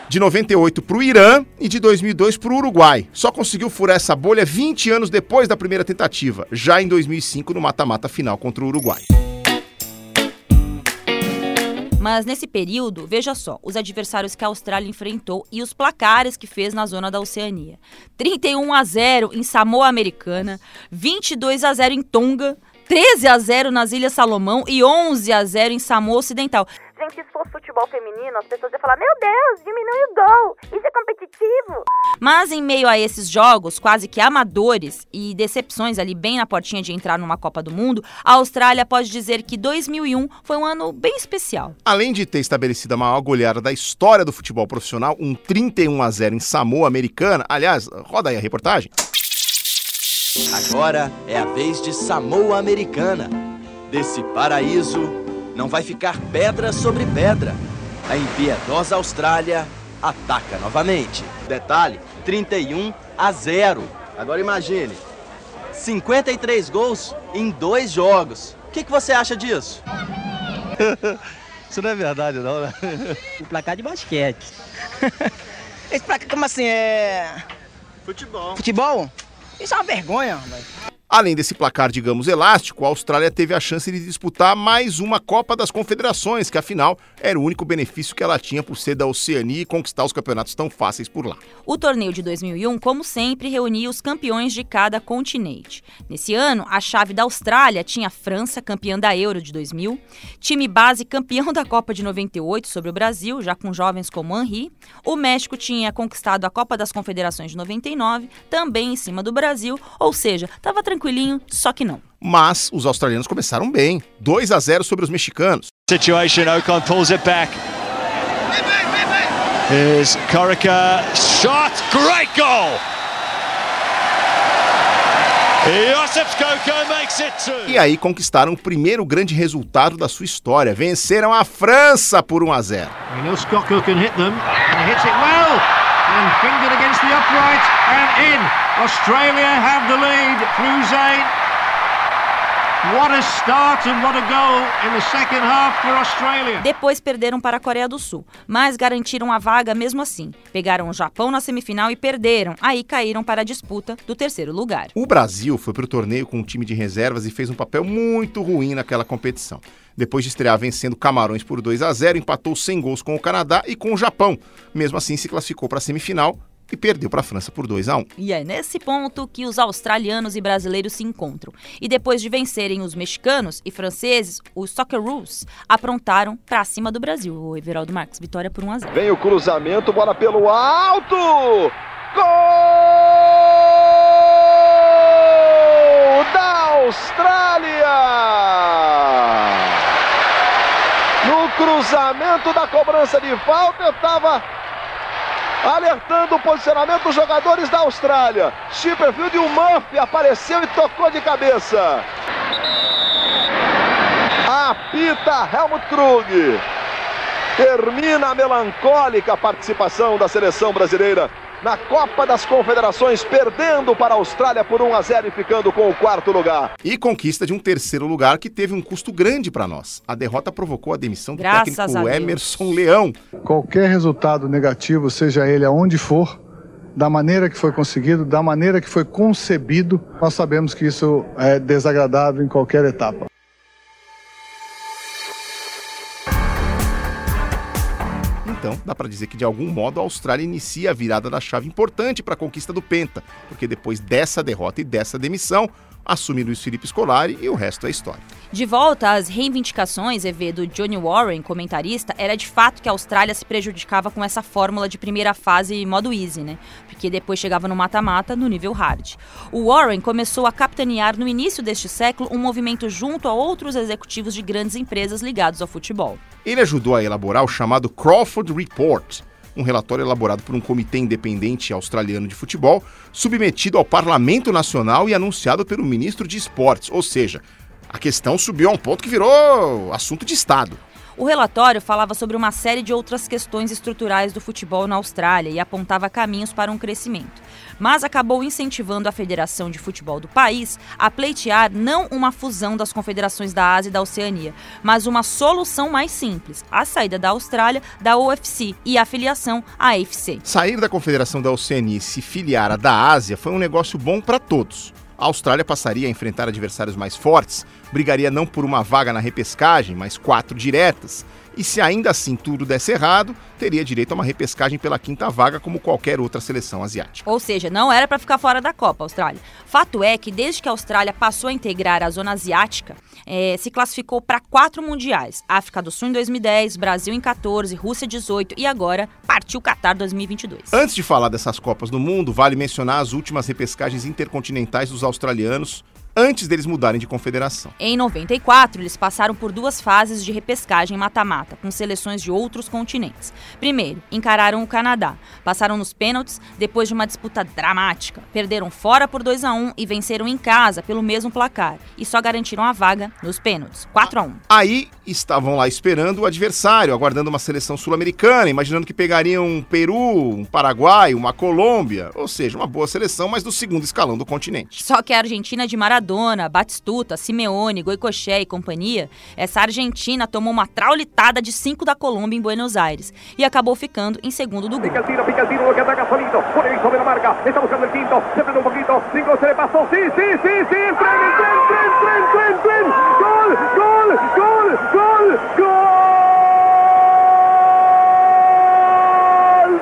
De 98 para o Irã e de 2002 para o Uruguai. Só conseguiu furar essa bolha 20 anos depois da primeira tentativa, já em 2005 no mata-mata final contra o Uruguai. Mas nesse período, veja só, os adversários que a Austrália enfrentou e os placares que fez na zona da Oceania. 31 a 0 em Samoa Americana, 22 a 0 em Tonga, 13 a 0 nas Ilhas Salomão e 11 a 0 em Samoa Ocidental. Gente, se fosse futebol feminino, as pessoas iam falar: Meu Deus, diminui o gol, isso é competitivo. Mas em meio a esses jogos, quase que amadores e decepções ali bem na portinha de entrar numa Copa do Mundo, a Austrália pode dizer que 2001 foi um ano bem especial. Além de ter estabelecido a maior goleada da história do futebol profissional, um 31 a 0 em Samoa Americana. Aliás, roda aí a reportagem. Agora é a vez de Samoa Americana. Desse paraíso não vai ficar pedra sobre pedra. A impiedosa Austrália ataca novamente. Detalhe: 31 a 0. Agora imagine: 53 gols em dois jogos. O que, que você acha disso? Isso não é verdade, não, né? O placar de basquete. Esse placar, como assim? É. Futebol. Futebol? Isso é uma vergonha, velho. Além desse placar, digamos, elástico, a Austrália teve a chance de disputar mais uma Copa das Confederações, que afinal era o único benefício que ela tinha por ser da Oceania e conquistar os campeonatos tão fáceis por lá. O torneio de 2001, como sempre, reunia os campeões de cada continente. Nesse ano, a chave da Austrália tinha a França, campeã da Euro de 2000, time base campeão da Copa de 98 sobre o Brasil, já com jovens como Henri. O México tinha conquistado a Copa das Confederações de 99, também em cima do Brasil, ou seja, estava tranquilinho, só que não. Mas os australianos começaram bem, 2 a 0 sobre os mexicanos. Situation, Ocon pulls it back. Here's Corica, shot, great goal! Josip Skoko makes it two. E aí conquistaram o primeiro grande resultado da sua história. Venceram a França por 1 a 0. We know Scocco can hit them, and he hits it well, and fingered against the upright, and in. Australia have the lead through Zane. Depois perderam para a Coreia do Sul, mas garantiram a vaga mesmo assim. Pegaram o Japão na semifinal e perderam, aí caíram para a disputa do terceiro lugar. O Brasil foi para o torneio com um time de reservas e fez um papel muito ruim naquela competição. Depois de estrear vencendo Camarões por 2 a 0, empatou sem gols com o Canadá e com o Japão. Mesmo assim, se classificou para a semifinal e perdeu para a França por 2 a 1. E é nesse ponto que os australianos e brasileiros se encontram. E depois de vencerem os mexicanos e franceses, os Socceroos aprontaram para cima do Brasil. O Everaldo Marques, vitória por 1 a 0. Vem o cruzamento, bola pelo alto! Gol da Austrália! No cruzamento da cobrança de falta estava alertando o posicionamento dos jogadores da Austrália. Chipperfield e o Murphy apareceu e tocou de cabeça. Apita Helmut Krug. Termina a melancólica participação da seleção brasileira na Copa das Confederações, perdendo para a Austrália por 1 a 0 e ficando com o quarto lugar. E conquista de um terceiro lugar que teve um custo grande para nós. A derrota provocou a demissão do Graças técnico. Emerson Leão. Qualquer resultado negativo, seja ele aonde for, da maneira que foi conseguido, da maneira que foi concebido, nós sabemos que isso é desagradável em qualquer etapa. Então, dá para dizer que de algum modo a Austrália inicia a virada da chave importante para a conquista do Penta, porque depois dessa derrota e dessa demissão, assume Luiz Felipe Scolari e o resto é história. De volta às reivindicações, EV do Johnny Warren, comentarista, era de fato que a Austrália se prejudicava com essa fórmula de primeira fase modo easy, né? Porque depois chegava no mata-mata no nível hard. O Warren começou a capitanear no início deste século um movimento junto a outros executivos de grandes empresas ligados ao futebol. Ele ajudou a elaborar o chamado Crawford Report, um relatório elaborado por um comitê independente australiano de futebol, submetido ao Parlamento Nacional e anunciado pelo ministro de Esportes, ou seja, a questão subiu a um ponto que virou assunto de Estado. O relatório falava sobre uma série de outras questões estruturais do futebol na Austrália e apontava caminhos para um crescimento. Mas acabou incentivando a Federação de Futebol do país a pleitear não uma fusão das confederações da Ásia e da Oceania, mas uma solução mais simples: a saída da Austrália da UFC e a filiação à AFC. Sair da Confederação da Oceania e se filiar à da Ásia foi um negócio bom para todos. A Austrália passaria a enfrentar adversários mais fortes, brigaria não por uma vaga na repescagem, mas quatro diretas. E se ainda assim tudo desse errado, teria direito a uma repescagem pela quinta vaga, como qualquer outra seleção asiática. Ou seja, não era para ficar fora da Copa, Austrália. Fato é que desde que a Austrália passou a integrar a zona asiática, eh, se classificou para quatro mundiais: África do Sul em 2010, Brasil em 14, Rússia 18 e agora partiu Qatar 2022. Antes de falar dessas Copas do Mundo, vale mencionar as últimas repescagens intercontinentais dos australianos antes deles mudarem de confederação. Em 94, eles passaram por duas fases de repescagem mata-mata, com seleções de outros continentes. Primeiro, encararam o Canadá, passaram nos pênaltis depois de uma disputa dramática. Perderam fora por 2 a 1 e venceram em casa pelo mesmo placar, e só garantiram a vaga nos pênaltis, 4 a 1. Aí estavam lá esperando o adversário, aguardando uma seleção sul-americana, imaginando que pegariam um Peru, um Paraguai, uma Colômbia, ou seja, uma boa seleção, mas do segundo escalão do continente. Só que a Argentina de Maradona, Batistuta, Simeone, Goicoechea e companhia, essa Argentina tomou uma traulitada de 5 da Colômbia em Buenos Aires e acabou ficando em segundo do grupo. Tiro, tiro. Cinco. Gol, gol, gol, gol, gol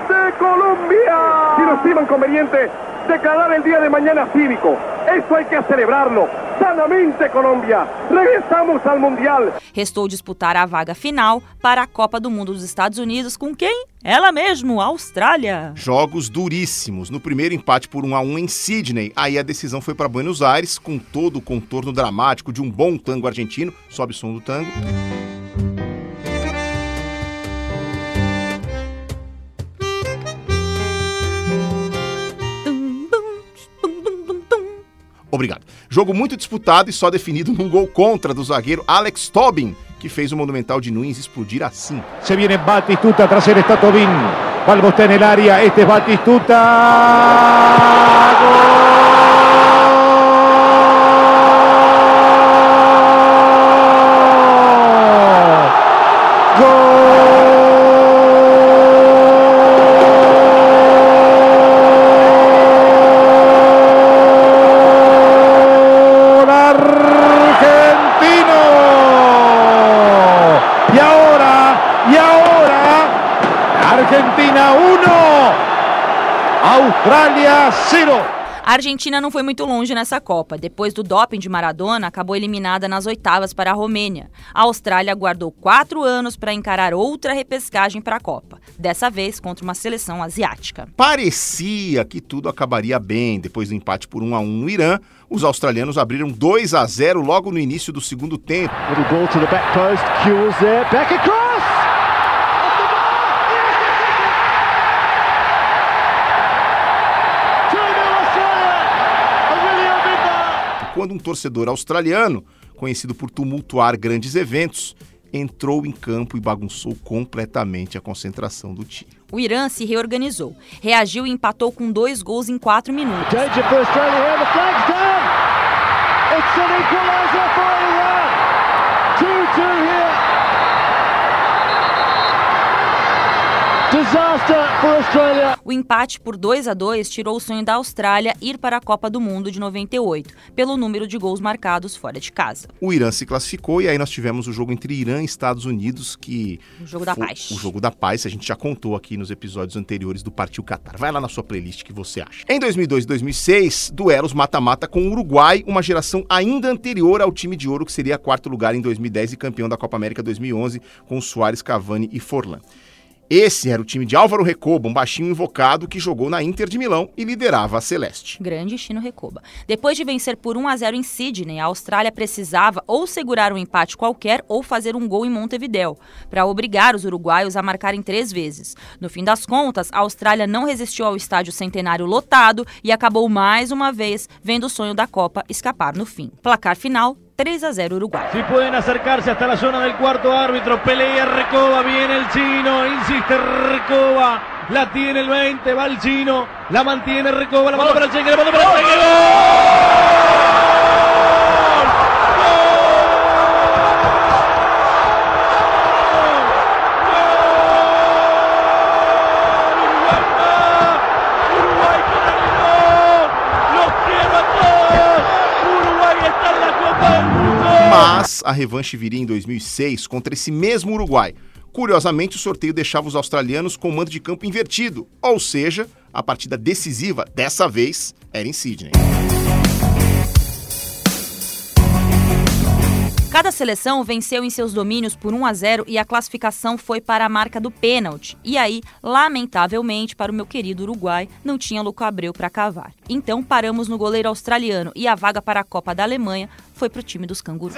de Colombia. Si no estima inconveniente, declarar el día de mañana cívico. Eso hay que celebrarlo. Sanamente, Colombia. Regresamos al Mundial. Restou disputar a vaga final para a Copa do Mundo dos Estados Unidos com quem? Ela mesmo, a Austrália. Jogos duríssimos. No primeiro empate por 1 a 1 em Sydney, aí a decisão foi para Buenos Aires, com todo o contorno dramático de um bom tango argentino. Sobe o som do tango. Obrigado. Jogo muito disputado e só definido num gol contra do zagueiro Alex Tobin, que fez o Monumental de Nunes explodir assim. Se viene Batistuta, tras él está Tobin. Balbo está el área, este es Batistuta. ¡Gol argentino! Y ahora, y ahora, Argentina 1, Australia 0. A Argentina não foi muito longe nessa Copa. Depois do doping de Maradona, acabou eliminada nas oitavas para a Romênia. A Austrália aguardou quatro anos para encarar outra repescagem para a Copa, dessa vez contra uma seleção asiática. Parecia que tudo acabaria bem. Depois do empate por 1 a 1 no Irã, os australianos abriram 2 a 0 logo no início do segundo tempo. Little ball to the back post, Kuhl's there, back across! Quando um torcedor australiano, conhecido por tumultuar grandes eventos, entrou em campo e bagunçou completamente a concentração do time. O Irã se reorganizou, reagiu e empatou com dois gols em quatro minutos. It's an equaliser for Iran! 2-2 here! Disaster for Australia! O empate por 2 a 2 tirou o sonho da Austrália ir para a Copa do Mundo de 98, pelo número de gols marcados fora de casa. O Irã se classificou e aí nós tivemos o jogo entre Irã e Estados Unidos, que. O jogo da paz. O jogo da paz, a gente já contou aqui nos episódios anteriores do Partiu Qatar. Vai lá na sua playlist que você acha. Em 2002 e 2006, duelos mata-mata com o Uruguai, uma geração ainda anterior ao time de ouro que seria quarto lugar em 2010 e campeão da Copa América 2011 com Soares, Cavani e Forlan. Esse era o time de Álvaro Recoba, um baixinho invocado que jogou na Inter de Milão e liderava a Celeste. Grande Chino Recoba. Depois de vencer por 1 a 0 em Sydney, a Austrália precisava ou segurar um empate qualquer ou fazer um gol em Montevideo, para obrigar os uruguaios a marcarem três vezes. No fim das contas, a Austrália não resistiu ao estádio centenário lotado e acabou mais uma vez vendo o sonho da Copa escapar no fim. Placar final 3 a 0 Uruguay. Si pueden acercarse hasta la zona del cuarto árbitro, pelea Recoba, viene el chino, insiste Recoba, la tiene el 20, va el chino, la mantiene Recoba, la manda para el cheque, la manda para el cheque, Uruguay Mundo. a revanche viria em 2006 contra esse mesmo Uruguai. Curiosamente, o sorteio deixava os australianos com o mando de campo invertido, ou seja, a partida decisiva, dessa vez, era em Sydney. Cada seleção venceu em seus domínios por 1 a 0 e a classificação foi para a marca do pênalti. E aí, lamentavelmente, para o meu querido Uruguai, não tinha Luca Abreu para cavar. Então paramos no goleiro australiano e a vaga para a Copa da Alemanha foi para o time dos cangurus.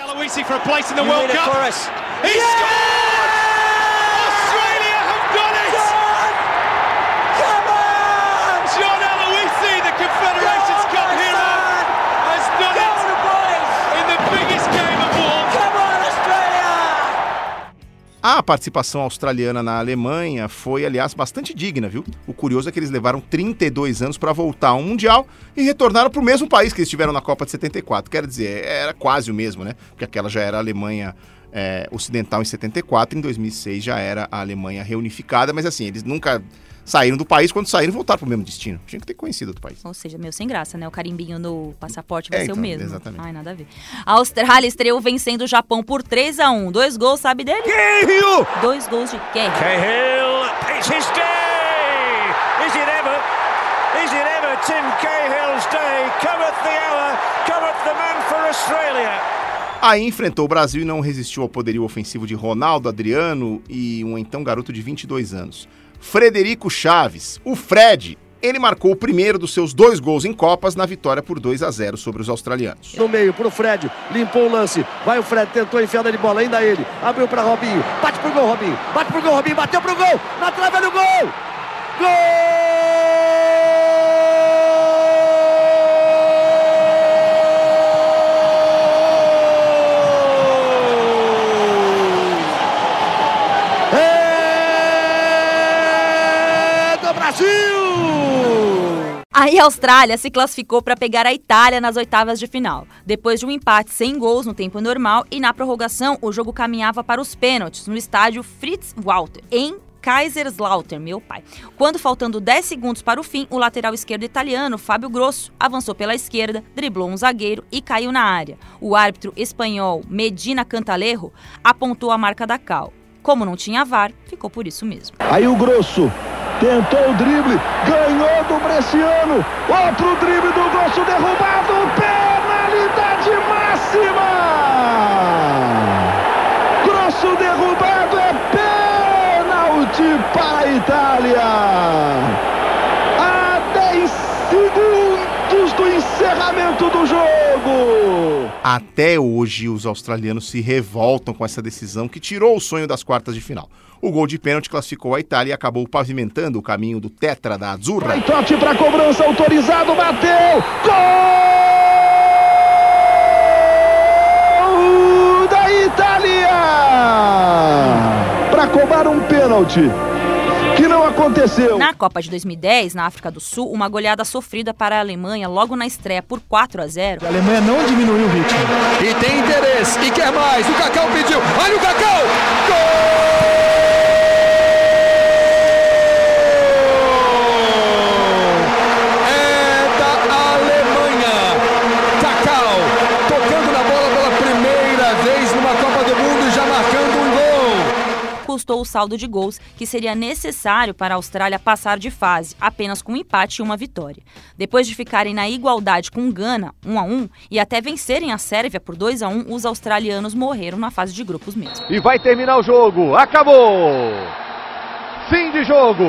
A participação australiana na Alemanha foi, aliás, bastante digna, viu? O curioso é que eles levaram 32 anos para voltar ao Mundial e retornaram para o mesmo país que eles estiveram na Copa de 74. Quer dizer, era quase o mesmo, né? Porque aquela já era a Alemanha é, ocidental em 74, em 2006 já era a Alemanha reunificada, mas assim, eles nunca saíram do país, quando saíram, voltaram para o mesmo destino. Tinha que ter conhecido outro país. Ou seja, meu, sem graça, né? O carimbinho no passaporte vai É, ser então, o mesmo. exatamente. Ai, nada a ver. A Austrália estreou vencendo o Japão por 3 a 1 Dois gols, sabe dele? Cahill! Dois gols de Cahill. Cahill, it's his day! Is it ever? Is it ever Tim Cahill's day? Cometh the hour, cometh the man for Australia. Aí enfrentou o Brasil e não resistiu ao poderio ofensivo de Ronaldo, Adriano e um então garoto de 22 anos. Frederico Chaves, o Fred. Ele marcou o primeiro dos seus dois gols em Copas na vitória por 2 a 0 sobre os australianos. No meio pro Fred, limpou o lance. Vai o Fred, tentou enfiada de bola, ainda ele. Abriu pra Robinho, bate pro gol, Robinho. Bate pro gol, Robinho, bateu pro gol. Na trave do gol! Gol! É do Brasil! Aí a Austrália se classificou para pegar a Itália nas oitavas de final. Depois de um empate sem gols no tempo normal e na prorrogação, o jogo caminhava para os pênaltis no estádio Fritz Walter, em Kaiserslautern, meu pai. Quando faltando 10 segundos para o fim, o lateral esquerdo italiano, Fábio Grosso, avançou pela esquerda, driblou um zagueiro e caiu na área. O árbitro espanhol Medina Cantalejo apontou a marca da cal. Como não tinha VAR, ficou por isso mesmo. Aí o Grosso tentou o drible, ganhou do Bresciano. Outro drible do Grosso derrubado, penalidade máxima! Grosso derrubado é pênalti para a Itália. A 10 segundos do encerramento do jogo. Até hoje, os australianos se revoltam com essa decisão que tirou o sonho das quartas de final. O gol de pênalti classificou a Itália e acabou pavimentando o caminho do tetra da Azzurra. Vai Totti para cobrança, autorizado, bateu! Gol da Itália! Para cobrar um pênalti que não aconteceu. Na Copa de 2010, na África do Sul, uma goleada sofrida para a Alemanha logo na estreia por 4 a 0. A Alemanha não diminuiu o ritmo. E tem interesse, e quer mais. O Cacau pediu. Olha o Cacau! Gol! É da Alemanha. Cacau tocando na bola pela primeira vez numa Copa do Mundo e já marcando um gol. Custou o saldo de gols que seria necessário para a Austrália passar de fase, apenas com um empate e uma vitória. Depois de ficarem na igualdade com Gana, 1 a 1, e até vencerem a Sérvia por 2 a 1, os australianos morreram na fase de grupos mesmo. E vai terminar o jogo. Acabou! Fim de jogo.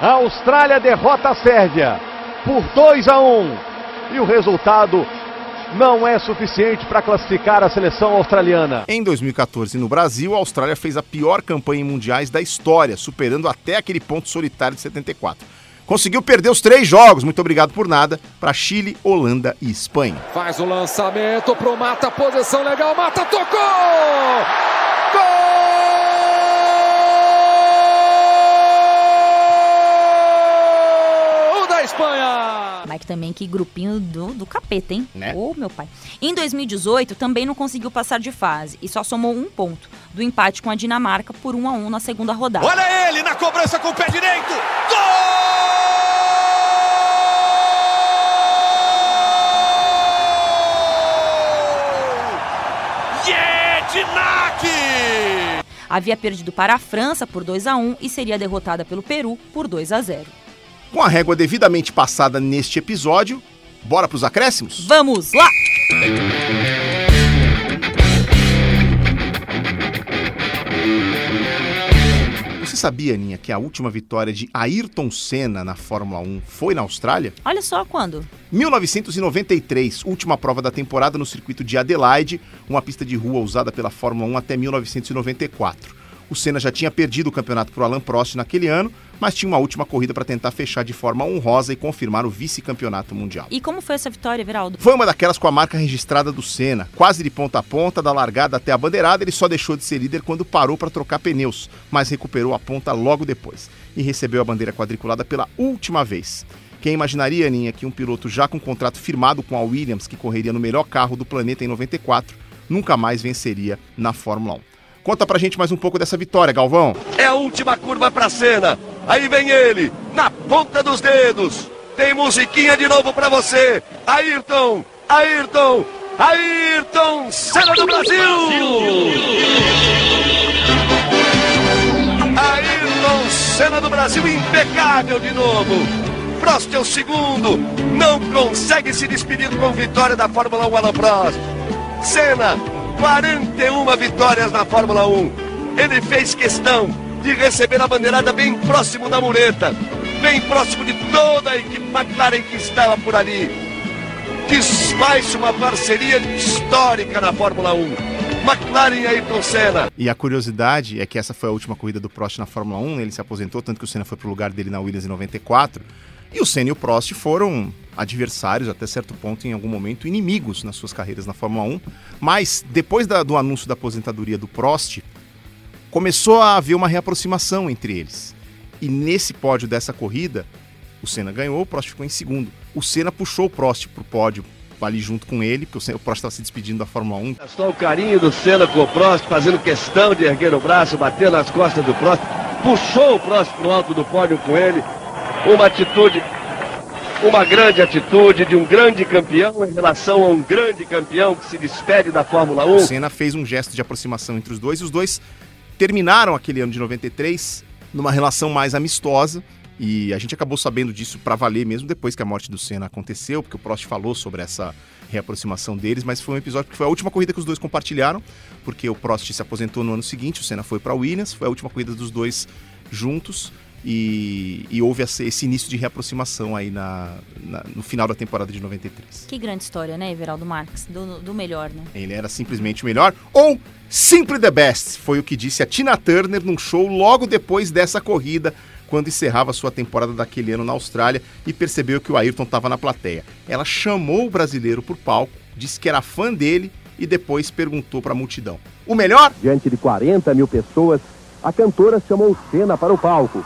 A Austrália derrota a Sérvia por 2 a 1. E o resultado não é suficiente para classificar a seleção australiana. Em 2014, no Brasil, a Austrália fez a pior campanha em mundiais da história, superando até aquele ponto solitário de 74. Conseguiu perder os três jogos, muito obrigado por nada, para Chile, Holanda e Espanha. Faz o lançamento pro Mata, posição legal, Mata tocou! Gol da Também, que grupinho do, do capeta, hein? Né? Ô, meu pai. Em 2018, também não conseguiu passar de fase e só somou um ponto do empate com a Dinamarca por 1 a 1 na segunda rodada. Olha ele na cobrança com o pé direito! Gol! Havia perdido para a França por 2 a 1 e seria derrotada pelo Peru por 2 a 0. Com a régua devidamente passada neste episódio, bora pros acréscimos? Vamos lá! Você sabia, Aninha, que a última vitória de Ayrton Senna na Fórmula 1 foi na Austrália? Olha só quando. 1993, última prova da temporada no circuito de Adelaide, uma pista de rua usada pela Fórmula 1 até 1994. O Senna já tinha perdido o campeonato para o Alan Prost naquele ano, mas tinha uma última corrida para tentar fechar de forma honrosa e confirmar o vice-campeonato mundial. E como foi essa vitória, Veraldo? Foi uma daquelas com a marca registrada do Senna, quase de ponta a ponta, da largada até a bandeirada, ele só deixou de ser líder quando parou para trocar pneus, mas recuperou a ponta logo depois e recebeu a bandeira quadriculada pela última vez. Quem imaginaria, Aninha, que um piloto já com contrato firmado com a Williams, que correria no melhor carro do planeta em 94, nunca mais venceria na Fórmula 1. Conta pra gente mais um pouco dessa vitória, Galvão. É a última curva pra cena. Aí vem ele, na ponta dos dedos. Tem musiquinha de novo pra você. Ayrton, Ayrton, Ayrton Senna do Brasil! Ayrton Senna do Brasil impecável de novo. Prost é o segundo, não consegue se despedir com vitória da Fórmula 1 Alan Prost. Senna 41 vitórias na Fórmula 1. Ele fez questão de receber a bandeirada bem próximo da mureta, bem próximo de toda a equipe McLaren que estava por ali. Desfaz uma parceria histórica na Fórmula 1. McLaren e Ayrton Senna. E a curiosidade é que essa foi a última corrida do Prost na Fórmula 1, ele se aposentou, tanto que o Senna foi pro lugar dele na Williams em 94. E o Senna e o Prost foram adversários, até certo ponto, em algum momento, inimigos nas suas carreiras na Fórmula 1. Mas depois da, do anúncio da aposentadoria do Prost, começou a haver uma reaproximação entre eles. E nesse pódio dessa corrida, o Senna ganhou, o Prost ficou em segundo. O Senna puxou o Prost pro pódio ali junto com ele, porque o, o Prost estava se despedindo da Fórmula 1. Só o carinho do Senna com o Prost, fazendo questão de erguer o braço, bater nas costas do Prost, puxou o Prost pro alto do pódio com ele. Uma atitude uma grande atitude de um grande campeão em relação a um grande campeão que se despede da Fórmula 1. O Senna fez um gesto de aproximação entre os dois e os dois terminaram aquele ano de 93 numa relação mais amistosa. E a gente acabou sabendo disso para valer mesmo depois que a morte do Senna aconteceu, porque o Prost falou sobre essa reaproximação deles, mas foi um episódio que foi a última corrida que os dois compartilharam, porque o Prost se aposentou no ano seguinte, o Senna foi para Williams, foi a última corrida dos dois juntos. E, e, houve esse início de reaproximação aí na, na, no final da temporada de 93. Que grande história, né, Everaldo Marques? Do, do, melhor, né? Ele era simplesmente o melhor, ou simply the best, foi o que disse a Tina Turner num show logo depois dessa corrida, quando encerrava sua temporada daquele ano na Austrália e percebeu que o Ayrton estava na plateia. Ela chamou o brasileiro por palco, disse que era fã dele e depois perguntou para a multidão: O melhor? Diante de 40 mil pessoas, a cantora chamou Senna para o palco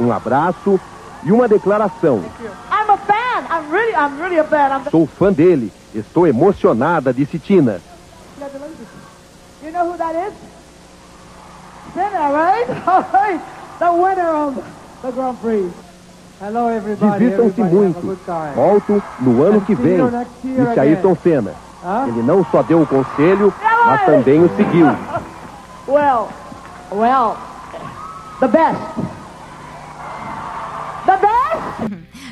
um abraço e uma declaração. I'm a fan. I'm really, I'm really a fan. I'm... Sou fã dele. Estou emocionada, disse Tina. You know who that is? Senna, right? All right. The winner of the Grand Prix. Hello, everybody. Divirtam-se muito. Volto no ano que vem, disse Ayrton Senna. Ele não só deu o conselho, mas também o seguiu. Well, well, the best.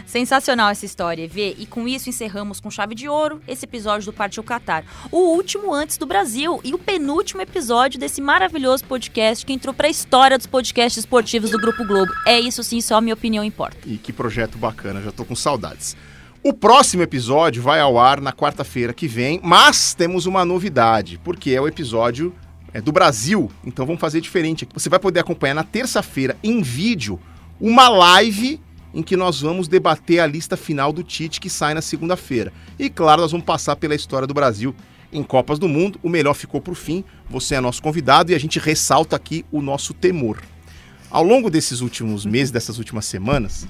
Sensacional essa história, Vê. E com isso encerramos com chave de ouro esse episódio do Partiu Qatar. O último antes do Brasil e o penúltimo episódio desse maravilhoso podcast que entrou para a história dos podcasts esportivos do Grupo Globo. É isso sim, só minha opinião importa. E que projeto bacana, já tô com saudades. O próximo episódio vai ao ar na quarta-feira que vem, mas temos uma novidade, porque é o episódio é, do Brasil, então vamos fazer diferente. Você vai poder acompanhar na terça-feira em vídeo uma live em que nós vamos debater a lista final do Tite que sai na segunda-feira. E claro, nós vamos passar pela história do Brasil em Copas do Mundo. O melhor ficou por fim. Você é nosso convidado e a gente ressalta aqui o nosso temor. Ao longo desses últimos meses, dessas últimas semanas,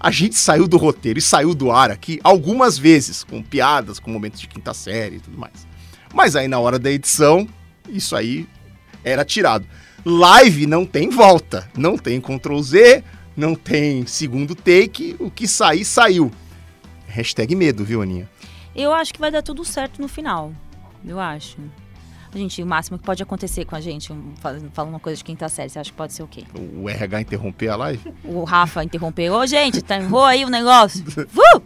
a gente saiu do roteiro e saiu do ar aqui algumas vezes, com piadas, com momentos de quinta série e tudo mais. Mas aí na hora da edição, isso aí era tirado. Live não tem volta, não tem Ctrl Z, não tem segundo take, o que sair, saiu. Hashtag medo, viu, Aninha? Eu acho que vai dar tudo certo no final. Eu acho. Gente, o máximo que pode acontecer com a gente, falando uma coisa de quinta série, você acha que pode ser o quê? O RH interromper a live? O Rafa interrompeu. Ô, gente, tá, errou aí o negócio.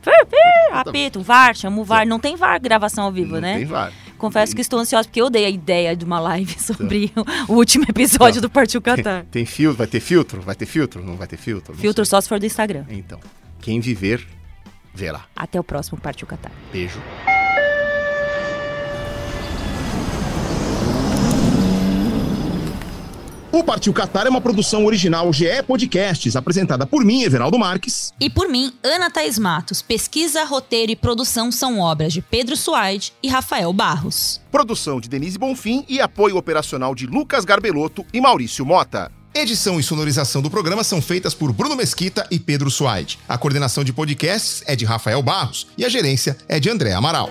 Pir, apito, VAR, chama o VAR. Não tem VAR gravação ao vivo, Não né? tem VAR. Confesso que estou ansiosa, porque eu dei a ideia de uma live sobre o último episódio do Partiu Qatar. Tem filtro? Vai ter filtro? Vai ter filtro? Não vai ter filtro? Não Filtro só se for do Instagram. sei. Então, quem viver, verá. Até o próximo Partiu Qatar. Beijo. O Partiu Qatar é uma produção original GE Podcasts, apresentada por mim, Everaldo Marques. E por mim, Ana Thaís Matos. Pesquisa, roteiro e produção são obras de Pedro Suaide e Rafael Barros. Produção de Denise Bonfim e apoio operacional de Lucas Garbelotto e Maurício Mota. Edição e sonorização do programa são feitas por Bruno Mesquita e Pedro Suaide. A coordenação de podcasts é de Rafael Barros e a gerência é de André Amaral.